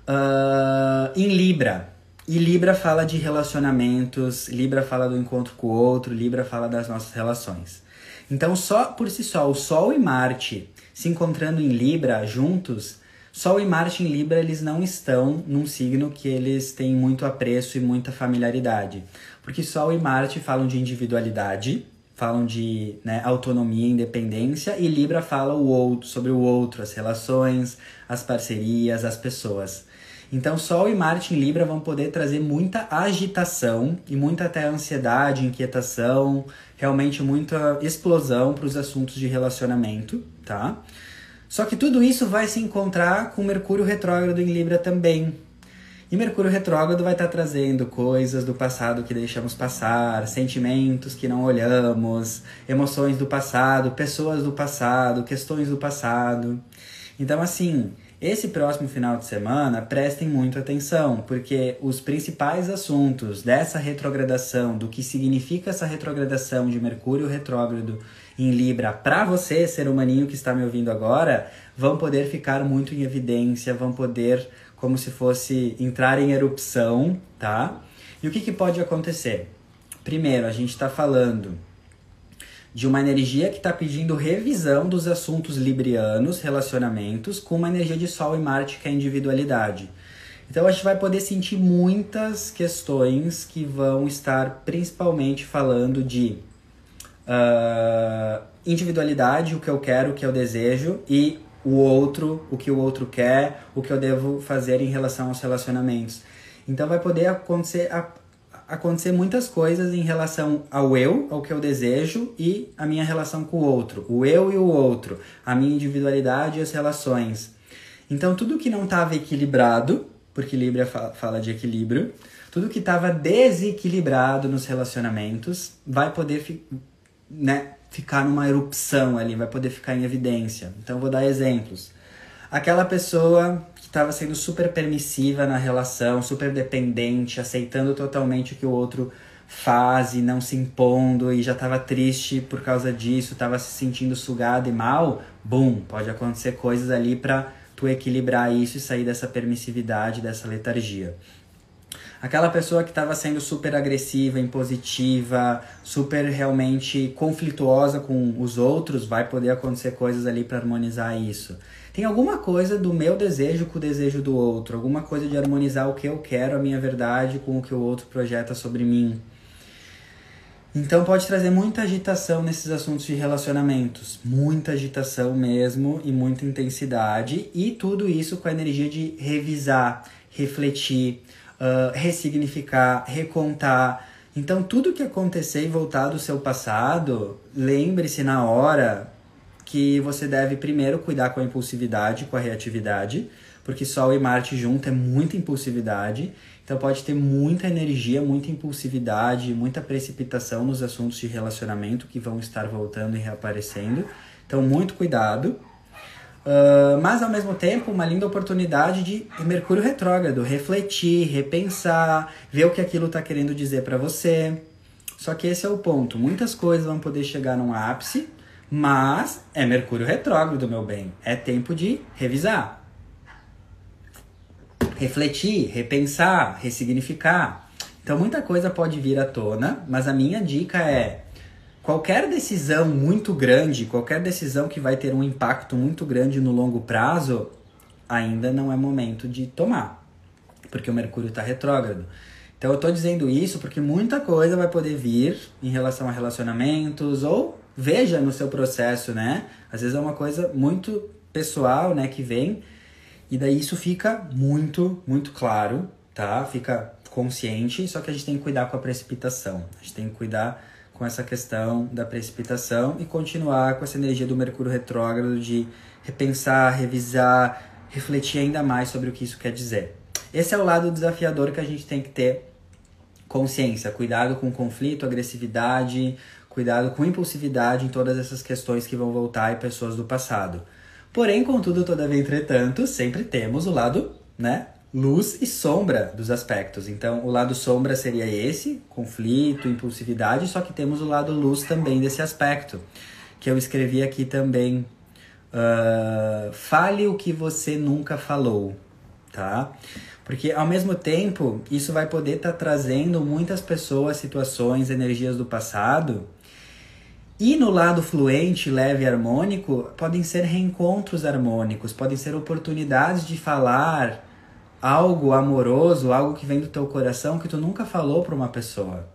uh, em Libra. E Libra fala de relacionamentos, Libra fala do encontro com o outro, Libra fala das nossas relações. Então, só por si só, o Sol e Marte se encontrando em Libra juntos Sol e Marte em Libra, eles não estão num signo que eles têm muito apreço e muita familiaridade. Porque Sol e Marte falam de individualidade, falam de né, autonomia, independência, e Libra fala o outro, sobre o outro, as relações, as parcerias, as pessoas. Então, Sol e Marte em Libra vão poder trazer muita agitação e muita até ansiedade, inquietação, realmente muita explosão para os assuntos de relacionamento, tá? Só que tudo isso vai se encontrar com Mercúrio retrógrado em Libra também. E Mercúrio retrógrado vai estar trazendo coisas do passado que deixamos passar, sentimentos que não olhamos, emoções do passado, pessoas do passado, questões do passado. Então, assim, esse próximo final de semana, prestem muito atenção, porque os principais assuntos dessa retrogradação, do que significa essa retrogradação de Mercúrio retrógrado em Libra para você, ser humaninho que está me ouvindo agora, vão poder ficar muito em evidência, vão poder, como se fosse, entrar em erupção, tá? E o que, que pode acontecer? Primeiro, a gente está falando de uma energia que está pedindo revisão dos assuntos librianos, relacionamentos, com uma energia de Sol e Marte, que é a individualidade. Então a gente vai poder sentir muitas questões que vão estar principalmente falando de uh, individualidade, o que eu quero, o que eu desejo, e o outro, o que o outro quer, o que eu devo fazer em relação aos relacionamentos. Então vai poder acontecer, a, acontecer muitas coisas em relação ao eu, ao que eu desejo, e a minha relação com o outro. O eu e o outro, a minha individualidade e as relações. Então tudo que não estava equilibrado, porque Libra fala de equilíbrio, tudo que estava desequilibrado nos relacionamentos vai poder né, ficar numa erupção ali, vai poder ficar em evidência. Então, vou dar exemplos. Aquela pessoa que estava sendo super permissiva na relação, super dependente, aceitando totalmente o que o outro faz e não se impondo e já estava triste por causa disso, estava se sentindo sugado e mal, bum, pode acontecer coisas ali para tu equilibrar isso e sair dessa permissividade, dessa letargia. Aquela pessoa que estava sendo super agressiva, impositiva, super realmente conflituosa com os outros, vai poder acontecer coisas ali para harmonizar isso. Tem alguma coisa do meu desejo com o desejo do outro, alguma coisa de harmonizar o que eu quero, a minha verdade, com o que o outro projeta sobre mim. Então pode trazer muita agitação nesses assuntos de relacionamentos, muita agitação mesmo e muita intensidade, e tudo isso com a energia de revisar, refletir, uh, ressignificar, recontar. Então tudo que acontecer e voltar do seu passado, lembre-se na hora que você deve primeiro cuidar com a impulsividade, com a reatividade, porque Sol e Marte junto é muita impulsividade então pode ter muita energia, muita impulsividade, muita precipitação nos assuntos de relacionamento que vão estar voltando e reaparecendo. Então muito cuidado. Uh, mas ao mesmo tempo uma linda oportunidade de Mercúrio retrógrado, refletir, repensar, ver o que aquilo está querendo dizer para você. Só que esse é o ponto. Muitas coisas vão poder chegar num ápice, mas é Mercúrio retrógrado, meu bem. É tempo de revisar refletir, repensar, ressignificar. Então muita coisa pode vir à tona, mas a minha dica é qualquer decisão muito grande, qualquer decisão que vai ter um impacto muito grande no longo prazo, ainda não é momento de tomar, porque o Mercúrio está retrógrado. Então eu estou dizendo isso porque muita coisa vai poder vir em relação a relacionamentos ou veja no seu processo, né? Às vezes é uma coisa muito pessoal, né, que vem e daí isso fica muito, muito claro, tá? Fica consciente, só que a gente tem que cuidar com a precipitação. A gente tem que cuidar com essa questão da precipitação e continuar com essa energia do Mercúrio retrógrado de repensar, revisar, refletir ainda mais sobre o que isso quer dizer. Esse é o lado desafiador que a gente tem que ter consciência, cuidado com conflito, agressividade, cuidado com impulsividade em todas essas questões que vão voltar em pessoas do passado. Porém, contudo, todavia, entretanto, sempre temos o lado, né, luz e sombra dos aspectos. Então, o lado sombra seria esse, conflito, impulsividade, só que temos o lado luz também desse aspecto, que eu escrevi aqui também. Uh, fale o que você nunca falou, tá? Porque ao mesmo tempo, isso vai poder estar tá trazendo muitas pessoas, situações, energias do passado e no lado fluente, leve e harmônico, podem ser reencontros harmônicos, podem ser oportunidades de falar algo amoroso, algo que vem do teu coração que tu nunca falou para uma pessoa.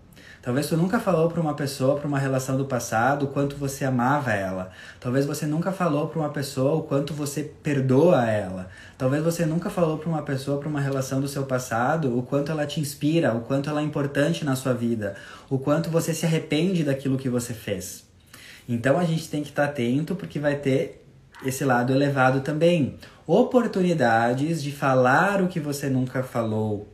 Talvez tu nunca falou para uma pessoa, para uma relação do passado, o quanto você amava ela. Talvez você nunca falou para uma pessoa o quanto você perdoa ela. Talvez você nunca falou para uma pessoa, para uma relação do seu passado, o quanto ela te inspira, o quanto ela é importante na sua vida, o quanto você se arrepende daquilo que você fez. Então a gente tem que estar tá atento porque vai ter esse lado elevado também. Oportunidades de falar o que você nunca falou.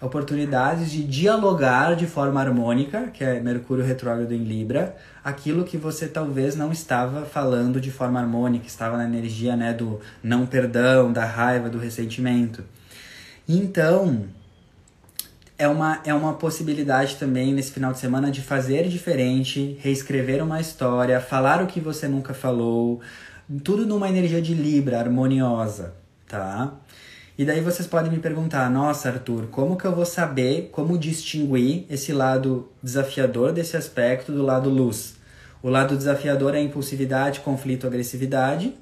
Oportunidades de dialogar de forma harmônica, que é Mercúrio retrógrado em Libra, aquilo que você talvez não estava falando de forma harmônica, estava na energia né, do não perdão, da raiva, do ressentimento. Então, é uma, é uma possibilidade também nesse final de semana de fazer diferente, reescrever uma história, falar o que você nunca falou, tudo numa energia de Libra, harmoniosa, tá? E daí vocês podem me perguntar, nossa Arthur, como que eu vou saber como distinguir esse lado desafiador desse aspecto do lado luz? O lado desafiador é impulsividade, conflito, agressividade,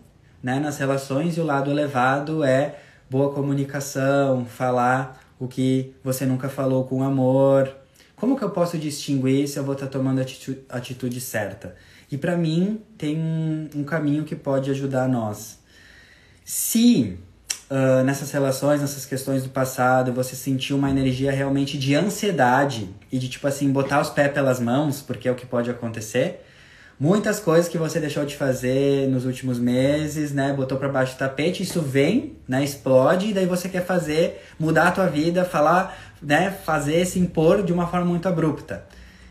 né, nas relações, e o lado elevado é boa comunicação, falar o que você nunca falou com amor. Como que eu posso distinguir se eu vou estar tá tomando a atitude, atitude certa? E para mim tem um caminho que pode ajudar nós. Se uh, nessas relações, nessas questões do passado, você sentiu uma energia realmente de ansiedade e de tipo assim botar os pés pelas mãos, porque é o que pode acontecer, muitas coisas que você deixou de fazer nos últimos meses, né? Botou para baixo do tapete, isso vem, né? Explode, e daí você quer fazer, mudar a tua vida, falar, né? Fazer, se impor de uma forma muito abrupta.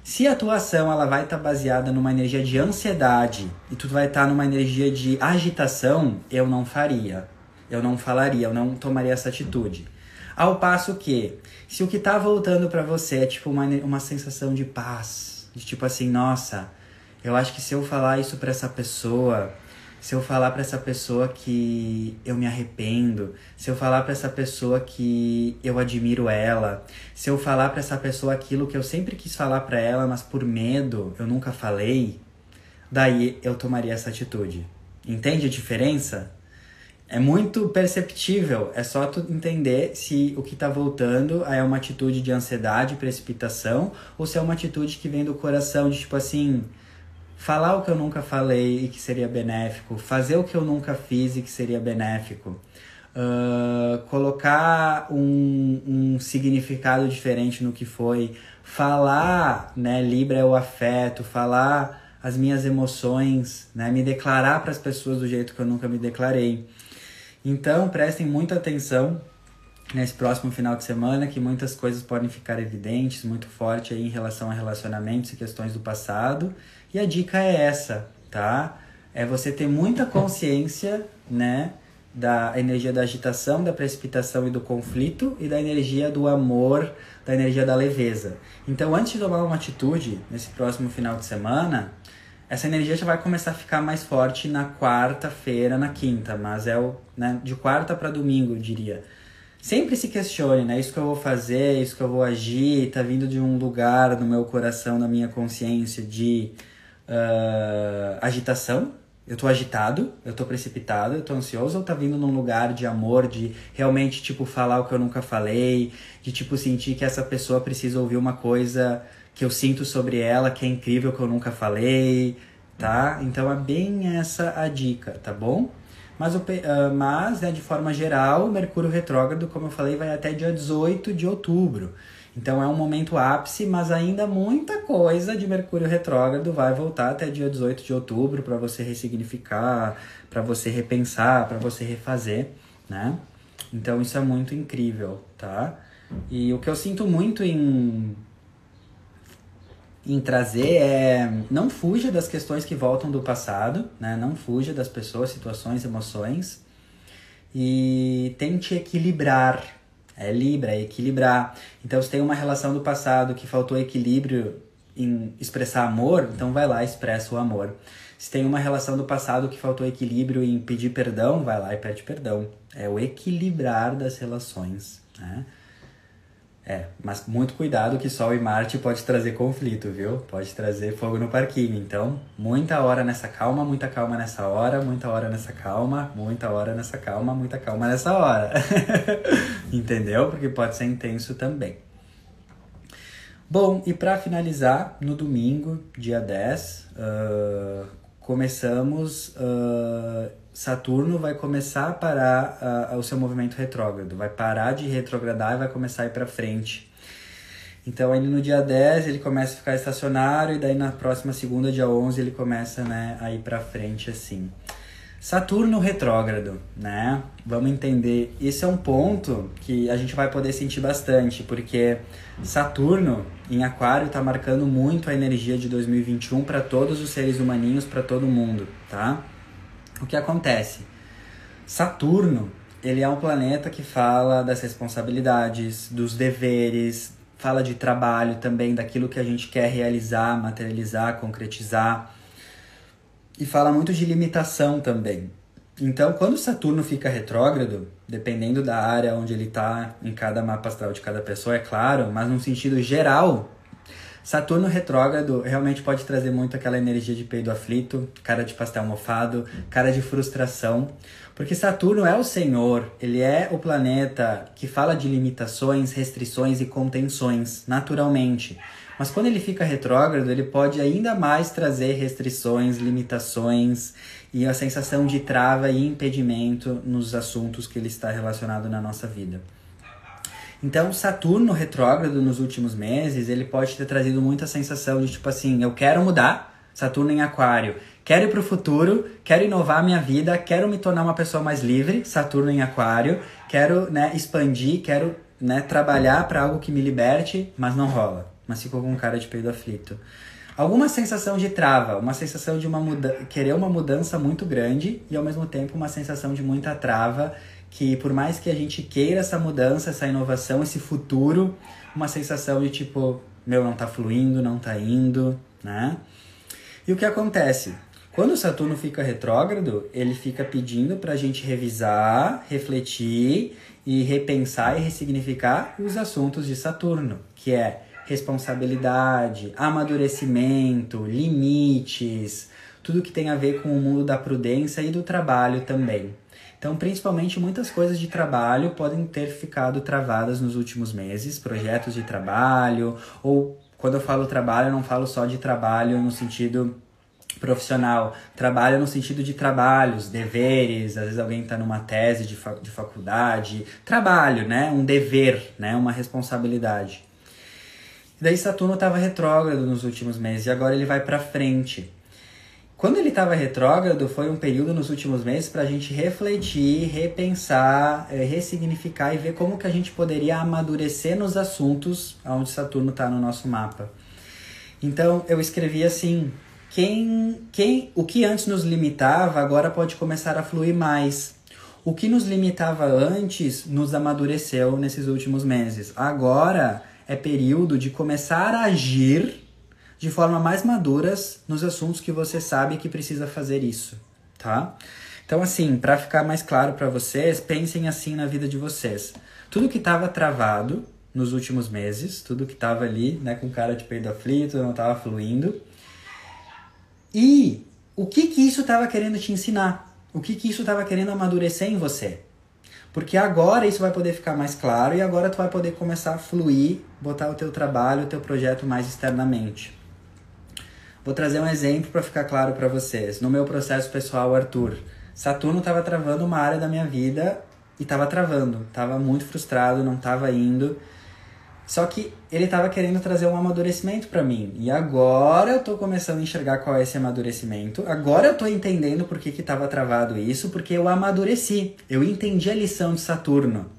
Se a tua ação ela vai estar tá baseada numa energia de ansiedade e tu vai estar tá numa energia de agitação, eu não faria. Eu não falaria, eu não tomaria essa atitude. Ao passo que, se o que tá voltando para você é tipo uma, uma sensação de paz, de tipo assim, nossa, eu acho que se eu falar isso para essa pessoa, se eu falar para essa pessoa que eu me arrependo, se eu falar para essa pessoa que eu admiro ela, se eu falar para essa pessoa aquilo que eu sempre quis falar para ela, mas por medo eu nunca falei, daí eu tomaria essa atitude. Entende a diferença? É muito perceptível, é só tu entender se o que tá voltando é uma atitude de ansiedade, precipitação, ou se é uma atitude que vem do coração, de tipo assim, falar o que eu nunca falei e que seria benéfico, fazer o que eu nunca fiz e que seria benéfico, uh, colocar um, um significado diferente no que foi, falar, né, Libra é o afeto, falar as minhas emoções, né, me declarar para as pessoas do jeito que eu nunca me declarei. Então, prestem muita atenção nesse próximo final de semana, que muitas coisas podem ficar evidentes, muito forte aí em relação a relacionamentos e questões do passado. E a dica é essa, tá? É você ter muita consciência, né, da energia da agitação, da precipitação e do conflito e da energia do amor, da energia da leveza. Então, antes de tomar uma atitude nesse próximo final de semana, essa energia já vai começar a ficar mais forte na quarta-feira, na quinta, mas é o, né, de quarta para domingo, eu diria. Sempre se questione, né? Isso que eu vou fazer, isso que eu vou agir, tá vindo de um lugar no meu coração, na minha consciência de uh, agitação, eu tô agitado, eu tô precipitado, eu tô ansioso, ou tá vindo num lugar de amor, de realmente, tipo, falar o que eu nunca falei, de, tipo, sentir que essa pessoa precisa ouvir uma coisa que eu sinto sobre ela, que é incrível, que eu nunca falei, tá? Então é bem essa a dica, tá bom? Mas, uh, mas né, de forma geral, o Mercúrio retrógrado, como eu falei, vai até dia 18 de outubro. Então é um momento ápice, mas ainda muita coisa de Mercúrio retrógrado vai voltar até dia 18 de outubro para você ressignificar, para você repensar, para você refazer, né? Então isso é muito incrível, tá? E o que eu sinto muito em em trazer é não fuja das questões que voltam do passado, né? Não fuja das pessoas, situações, emoções e tente equilibrar é Libra, é equilibrar. Então, se tem uma relação do passado que faltou equilíbrio em expressar amor, então vai lá expressa o amor. Se tem uma relação do passado que faltou equilíbrio em pedir perdão, vai lá e pede perdão. É o equilibrar das relações, né? É, mas muito cuidado que Sol e Marte pode trazer conflito, viu? Pode trazer fogo no parquinho. Então, muita hora nessa calma, muita calma nessa hora, muita hora nessa calma, muita hora nessa calma, muita calma nessa hora. [LAUGHS] Entendeu? Porque pode ser intenso também. Bom, e para finalizar, no domingo, dia 10, uh, começamos Saturno vai começar a parar uh, o seu movimento retrógrado, vai parar de retrogradar e vai começar a ir para frente. Então, aí no dia 10 ele começa a ficar estacionário e daí na próxima segunda, dia 11, ele começa né, a ir para frente assim. Saturno retrógrado, né? Vamos entender. Esse é um ponto que a gente vai poder sentir bastante, porque Saturno em Aquário está marcando muito a energia de 2021 para todos os seres humaninhos, para todo mundo, tá? O que acontece? Saturno, ele é um planeta que fala das responsabilidades, dos deveres, fala de trabalho também, daquilo que a gente quer realizar, materializar, concretizar. E fala muito de limitação também. Então, quando Saturno fica retrógrado, dependendo da área onde ele está em cada mapa astral de cada pessoa, é claro, mas num sentido geral, Saturno retrógrado realmente pode trazer muito aquela energia de peido aflito, cara de pastel mofado, cara de frustração, porque Saturno é o Senhor, ele é o planeta que fala de limitações, restrições e contenções, naturalmente. Mas quando ele fica retrógrado, ele pode ainda mais trazer restrições, limitações e a sensação de trava e impedimento nos assuntos que ele está relacionado na nossa vida. Então, Saturno retrógrado nos últimos meses, ele pode ter trazido muita sensação de tipo assim, eu quero mudar, Saturno em Aquário, quero ir para o futuro, quero inovar minha vida, quero me tornar uma pessoa mais livre, Saturno em Aquário, quero né, expandir, quero né, trabalhar para algo que me liberte, mas não rola. Mas ficou com cara de peido aflito. Alguma sensação de trava, uma sensação de uma muda querer uma mudança muito grande e ao mesmo tempo uma sensação de muita trava, que por mais que a gente queira essa mudança, essa inovação, esse futuro, uma sensação de tipo, meu, não tá fluindo, não tá indo, né? E o que acontece? Quando o Saturno fica retrógrado, ele fica pedindo para a gente revisar, refletir e repensar e ressignificar os assuntos de Saturno, que é responsabilidade, amadurecimento, limites, tudo que tem a ver com o mundo da prudência e do trabalho também. Então, principalmente muitas coisas de trabalho podem ter ficado travadas nos últimos meses, projetos de trabalho, ou quando eu falo trabalho, eu não falo só de trabalho no sentido profissional, trabalho no sentido de trabalhos, deveres, às vezes alguém está numa tese de, de faculdade, trabalho, né? Um dever, né? Uma responsabilidade. E daí Saturno estava retrógrado nos últimos meses e agora ele vai para frente. Quando ele estava retrógrado, foi um período nos últimos meses para a gente refletir, repensar, é, ressignificar e ver como que a gente poderia amadurecer nos assuntos onde Saturno está no nosso mapa. Então eu escrevi assim: quem, quem, o que antes nos limitava agora pode começar a fluir mais. O que nos limitava antes nos amadureceu nesses últimos meses. Agora é período de começar a agir de forma mais maduras nos assuntos que você sabe que precisa fazer isso, tá? Então assim, para ficar mais claro para vocês, pensem assim na vida de vocês. Tudo que estava travado nos últimos meses, tudo que estava ali, né, com cara de peido aflito, não estava fluindo, e o que que isso estava querendo te ensinar? O que que isso estava querendo amadurecer em você? Porque agora isso vai poder ficar mais claro e agora tu vai poder começar a fluir, botar o teu trabalho, o teu projeto mais externamente. Vou trazer um exemplo para ficar claro para vocês. No meu processo pessoal, Arthur, Saturno estava travando uma área da minha vida e estava travando, estava muito frustrado, não estava indo. Só que ele estava querendo trazer um amadurecimento para mim. E agora eu tô começando a enxergar qual é esse amadurecimento. Agora eu tô entendendo por que que tava travado isso, porque eu amadureci. Eu entendi a lição de Saturno.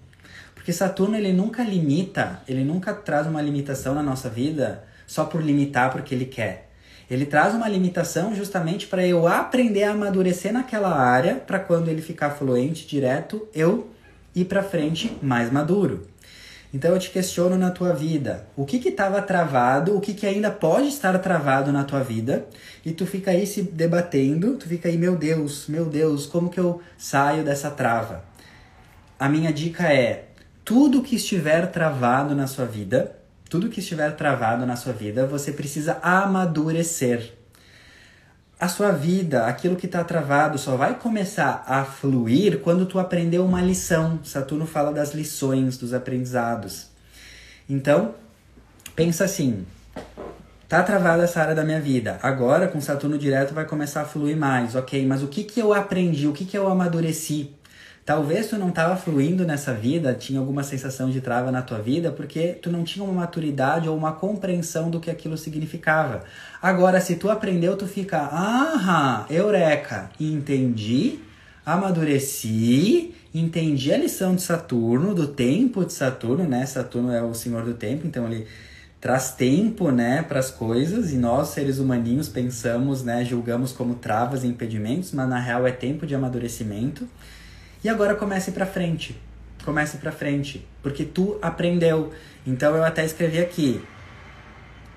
Porque Saturno ele nunca limita, ele nunca traz uma limitação na nossa vida só por limitar porque ele quer. Ele traz uma limitação justamente para eu aprender a amadurecer naquela área, para quando ele ficar fluente direto, eu ir para frente mais maduro. Então eu te questiono na tua vida, o que que estava travado, o que que ainda pode estar travado na tua vida, e tu fica aí se debatendo, tu fica aí, meu Deus, meu Deus, como que eu saio dessa trava? A minha dica é, tudo que estiver travado na sua vida, tudo que estiver travado na sua vida, você precisa amadurecer a sua vida, aquilo que está travado, só vai começar a fluir quando tu aprendeu uma lição. Saturno fala das lições, dos aprendizados. Então, pensa assim: tá travada essa área da minha vida. Agora, com Saturno direto, vai começar a fluir mais, ok? Mas o que, que eu aprendi? O que, que eu amadureci? Talvez tu não estava fluindo nessa vida, tinha alguma sensação de trava na tua vida, porque tu não tinha uma maturidade ou uma compreensão do que aquilo significava. Agora, se tu aprendeu, tu fica, ah, eureka, entendi, amadureci, entendi a lição de Saturno, do tempo de Saturno, né? Saturno é o senhor do tempo, então ele traz tempo, né, para as coisas e nós seres humaninhos pensamos, né, julgamos como travas e impedimentos, mas na real é tempo de amadurecimento. E agora comece para frente. Comece para frente, porque tu aprendeu. Então eu até escrevi aqui: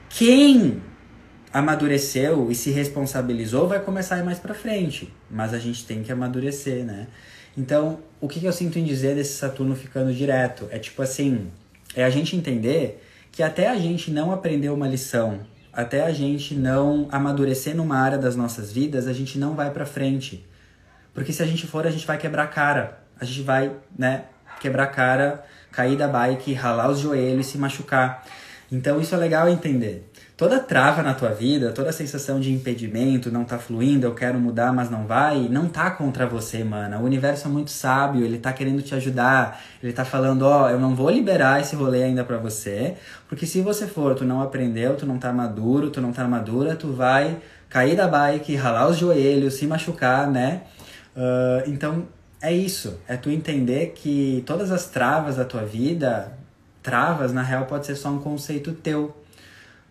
quem amadureceu e se responsabilizou vai começar a ir mais para frente, mas a gente tem que amadurecer, né? Então, o que, que eu sinto em dizer desse Saturno ficando direto? É tipo assim, é a gente entender que até a gente não aprender uma lição, até a gente não amadurecer numa área das nossas vidas, a gente não vai para frente. Porque se a gente for, a gente vai quebrar a cara. A gente vai, né, quebrar a cara, cair da bike, ralar os joelhos e se machucar. Então isso é legal entender. Toda trava na tua vida, toda sensação de impedimento, não tá fluindo, eu quero mudar, mas não vai, não tá contra você, mano. O universo é muito sábio, ele tá querendo te ajudar. Ele tá falando, ó, oh, eu não vou liberar esse rolê ainda para você, porque se você for, tu não aprendeu, tu não tá maduro, tu não tá madura, tu vai cair da bike, ralar os joelhos, se machucar, né? Uh, então é isso, é tu entender que todas as travas da tua vida, travas na real pode ser só um conceito teu.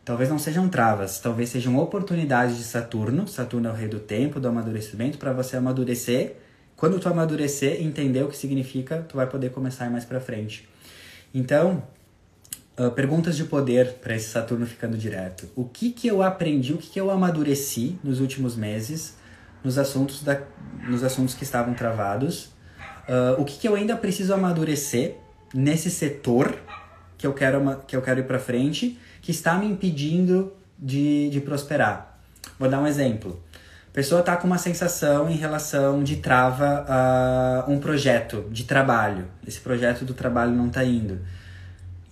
talvez não sejam travas, talvez sejam oportunidades de Saturno. Saturno é o rei do tempo, do amadurecimento, para você amadurecer. Quando tu amadurecer, entender o que significa, tu vai poder começar mais para frente. Então, uh, perguntas de poder para esse Saturno ficando direto. O que que eu aprendi, o que que eu amadureci nos últimos meses nos assuntos, da, nos assuntos que estavam travados? Uh, o que que eu ainda preciso amadurecer nesse setor que eu quero, que eu quero ir para frente, que está me impedindo de, de prosperar. Vou dar um exemplo. A pessoa está com uma sensação em relação de trava a um projeto de trabalho. Esse projeto do trabalho não está indo.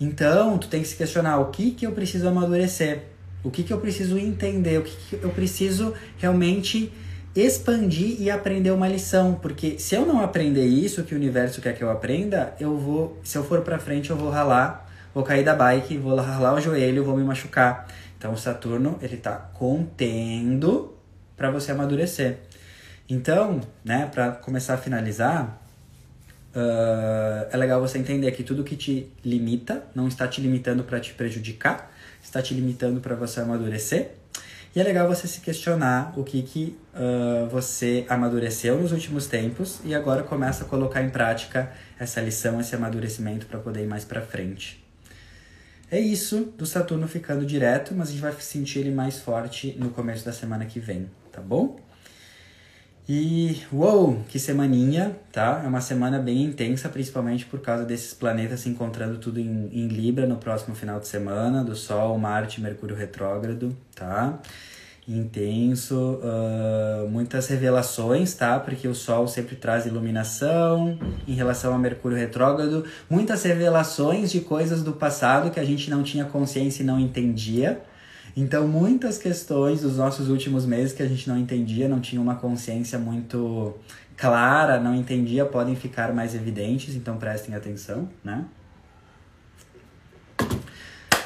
Então, tu tem que se questionar o que, que eu preciso amadurecer, o que, que eu preciso entender, o que, que eu preciso realmente expandir e aprender uma lição, porque se eu não aprender isso que o universo quer que eu aprenda, eu vou, se eu for para frente, eu vou ralar, vou cair da bike, vou ralar o joelho, vou me machucar. Então o Saturno, ele tá contendo para você amadurecer. Então, né, para começar a finalizar, uh, é legal você entender que tudo que te limita não está te limitando para te prejudicar, está te limitando para você amadurecer. E é legal você se questionar o que, que uh, você amadureceu nos últimos tempos e agora começa a colocar em prática essa lição, esse amadurecimento para poder ir mais para frente. É isso do Saturno ficando direto, mas a gente vai sentir ele mais forte no começo da semana que vem, tá bom? E uou, que semaninha, tá? É uma semana bem intensa, principalmente por causa desses planetas se encontrando tudo em, em Libra no próximo final de semana, do Sol, Marte, Mercúrio retrógrado, tá? Intenso, uh, muitas revelações, tá? Porque o Sol sempre traz iluminação em relação a Mercúrio retrógrado, muitas revelações de coisas do passado que a gente não tinha consciência e não entendia, então, muitas questões dos nossos últimos meses que a gente não entendia, não tinha uma consciência muito clara, não entendia, podem ficar mais evidentes, então prestem atenção, né?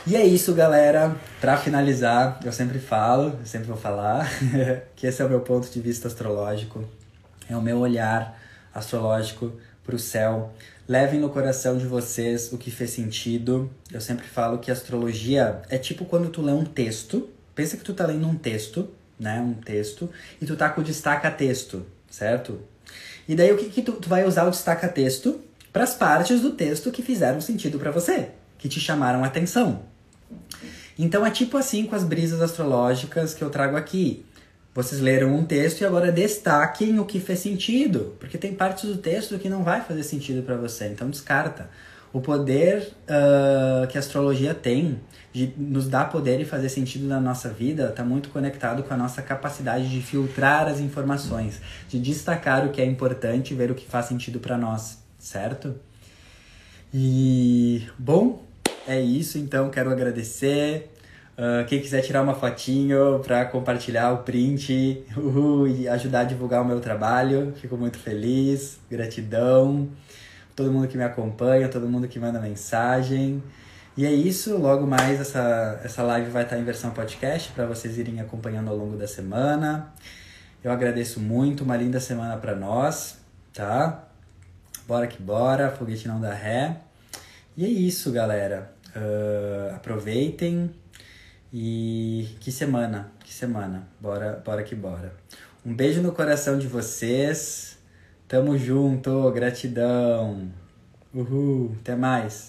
E é isso, galera. Para finalizar, eu sempre falo, eu sempre vou falar, [LAUGHS] que esse é o meu ponto de vista astrológico, é o meu olhar astrológico para o céu. Levem no coração de vocês o que fez sentido. Eu sempre falo que astrologia é tipo quando tu lê um texto. Pensa que tu tá lendo um texto, né? Um texto, e tu tá com o destaca-texto, certo? E daí o que, que tu, tu vai usar o destaca-texto para as partes do texto que fizeram sentido para você, que te chamaram atenção. Então é tipo assim com as brisas astrológicas que eu trago aqui. Vocês leram um texto e agora destaquem o que fez sentido, porque tem partes do texto que não vai fazer sentido para você, então descarta. O poder uh, que a astrologia tem de nos dar poder e fazer sentido na nossa vida está muito conectado com a nossa capacidade de filtrar as informações, de destacar o que é importante e ver o que faz sentido para nós, certo? E bom, é isso. Então quero agradecer Uh, quem quiser tirar uma fotinho para compartilhar o print [LAUGHS] uhul, e ajudar a divulgar o meu trabalho, fico muito feliz. Gratidão. Todo mundo que me acompanha, todo mundo que manda mensagem. E é isso, logo mais essa, essa live vai estar em versão podcast para vocês irem acompanhando ao longo da semana. Eu agradeço muito, uma linda semana para nós, tá? Bora que bora, foguete não dá ré. E é isso, galera. Uh, aproveitem, e que semana, que semana. Bora, bora que bora. Um beijo no coração de vocês. Tamo junto, gratidão. Uhul, até mais.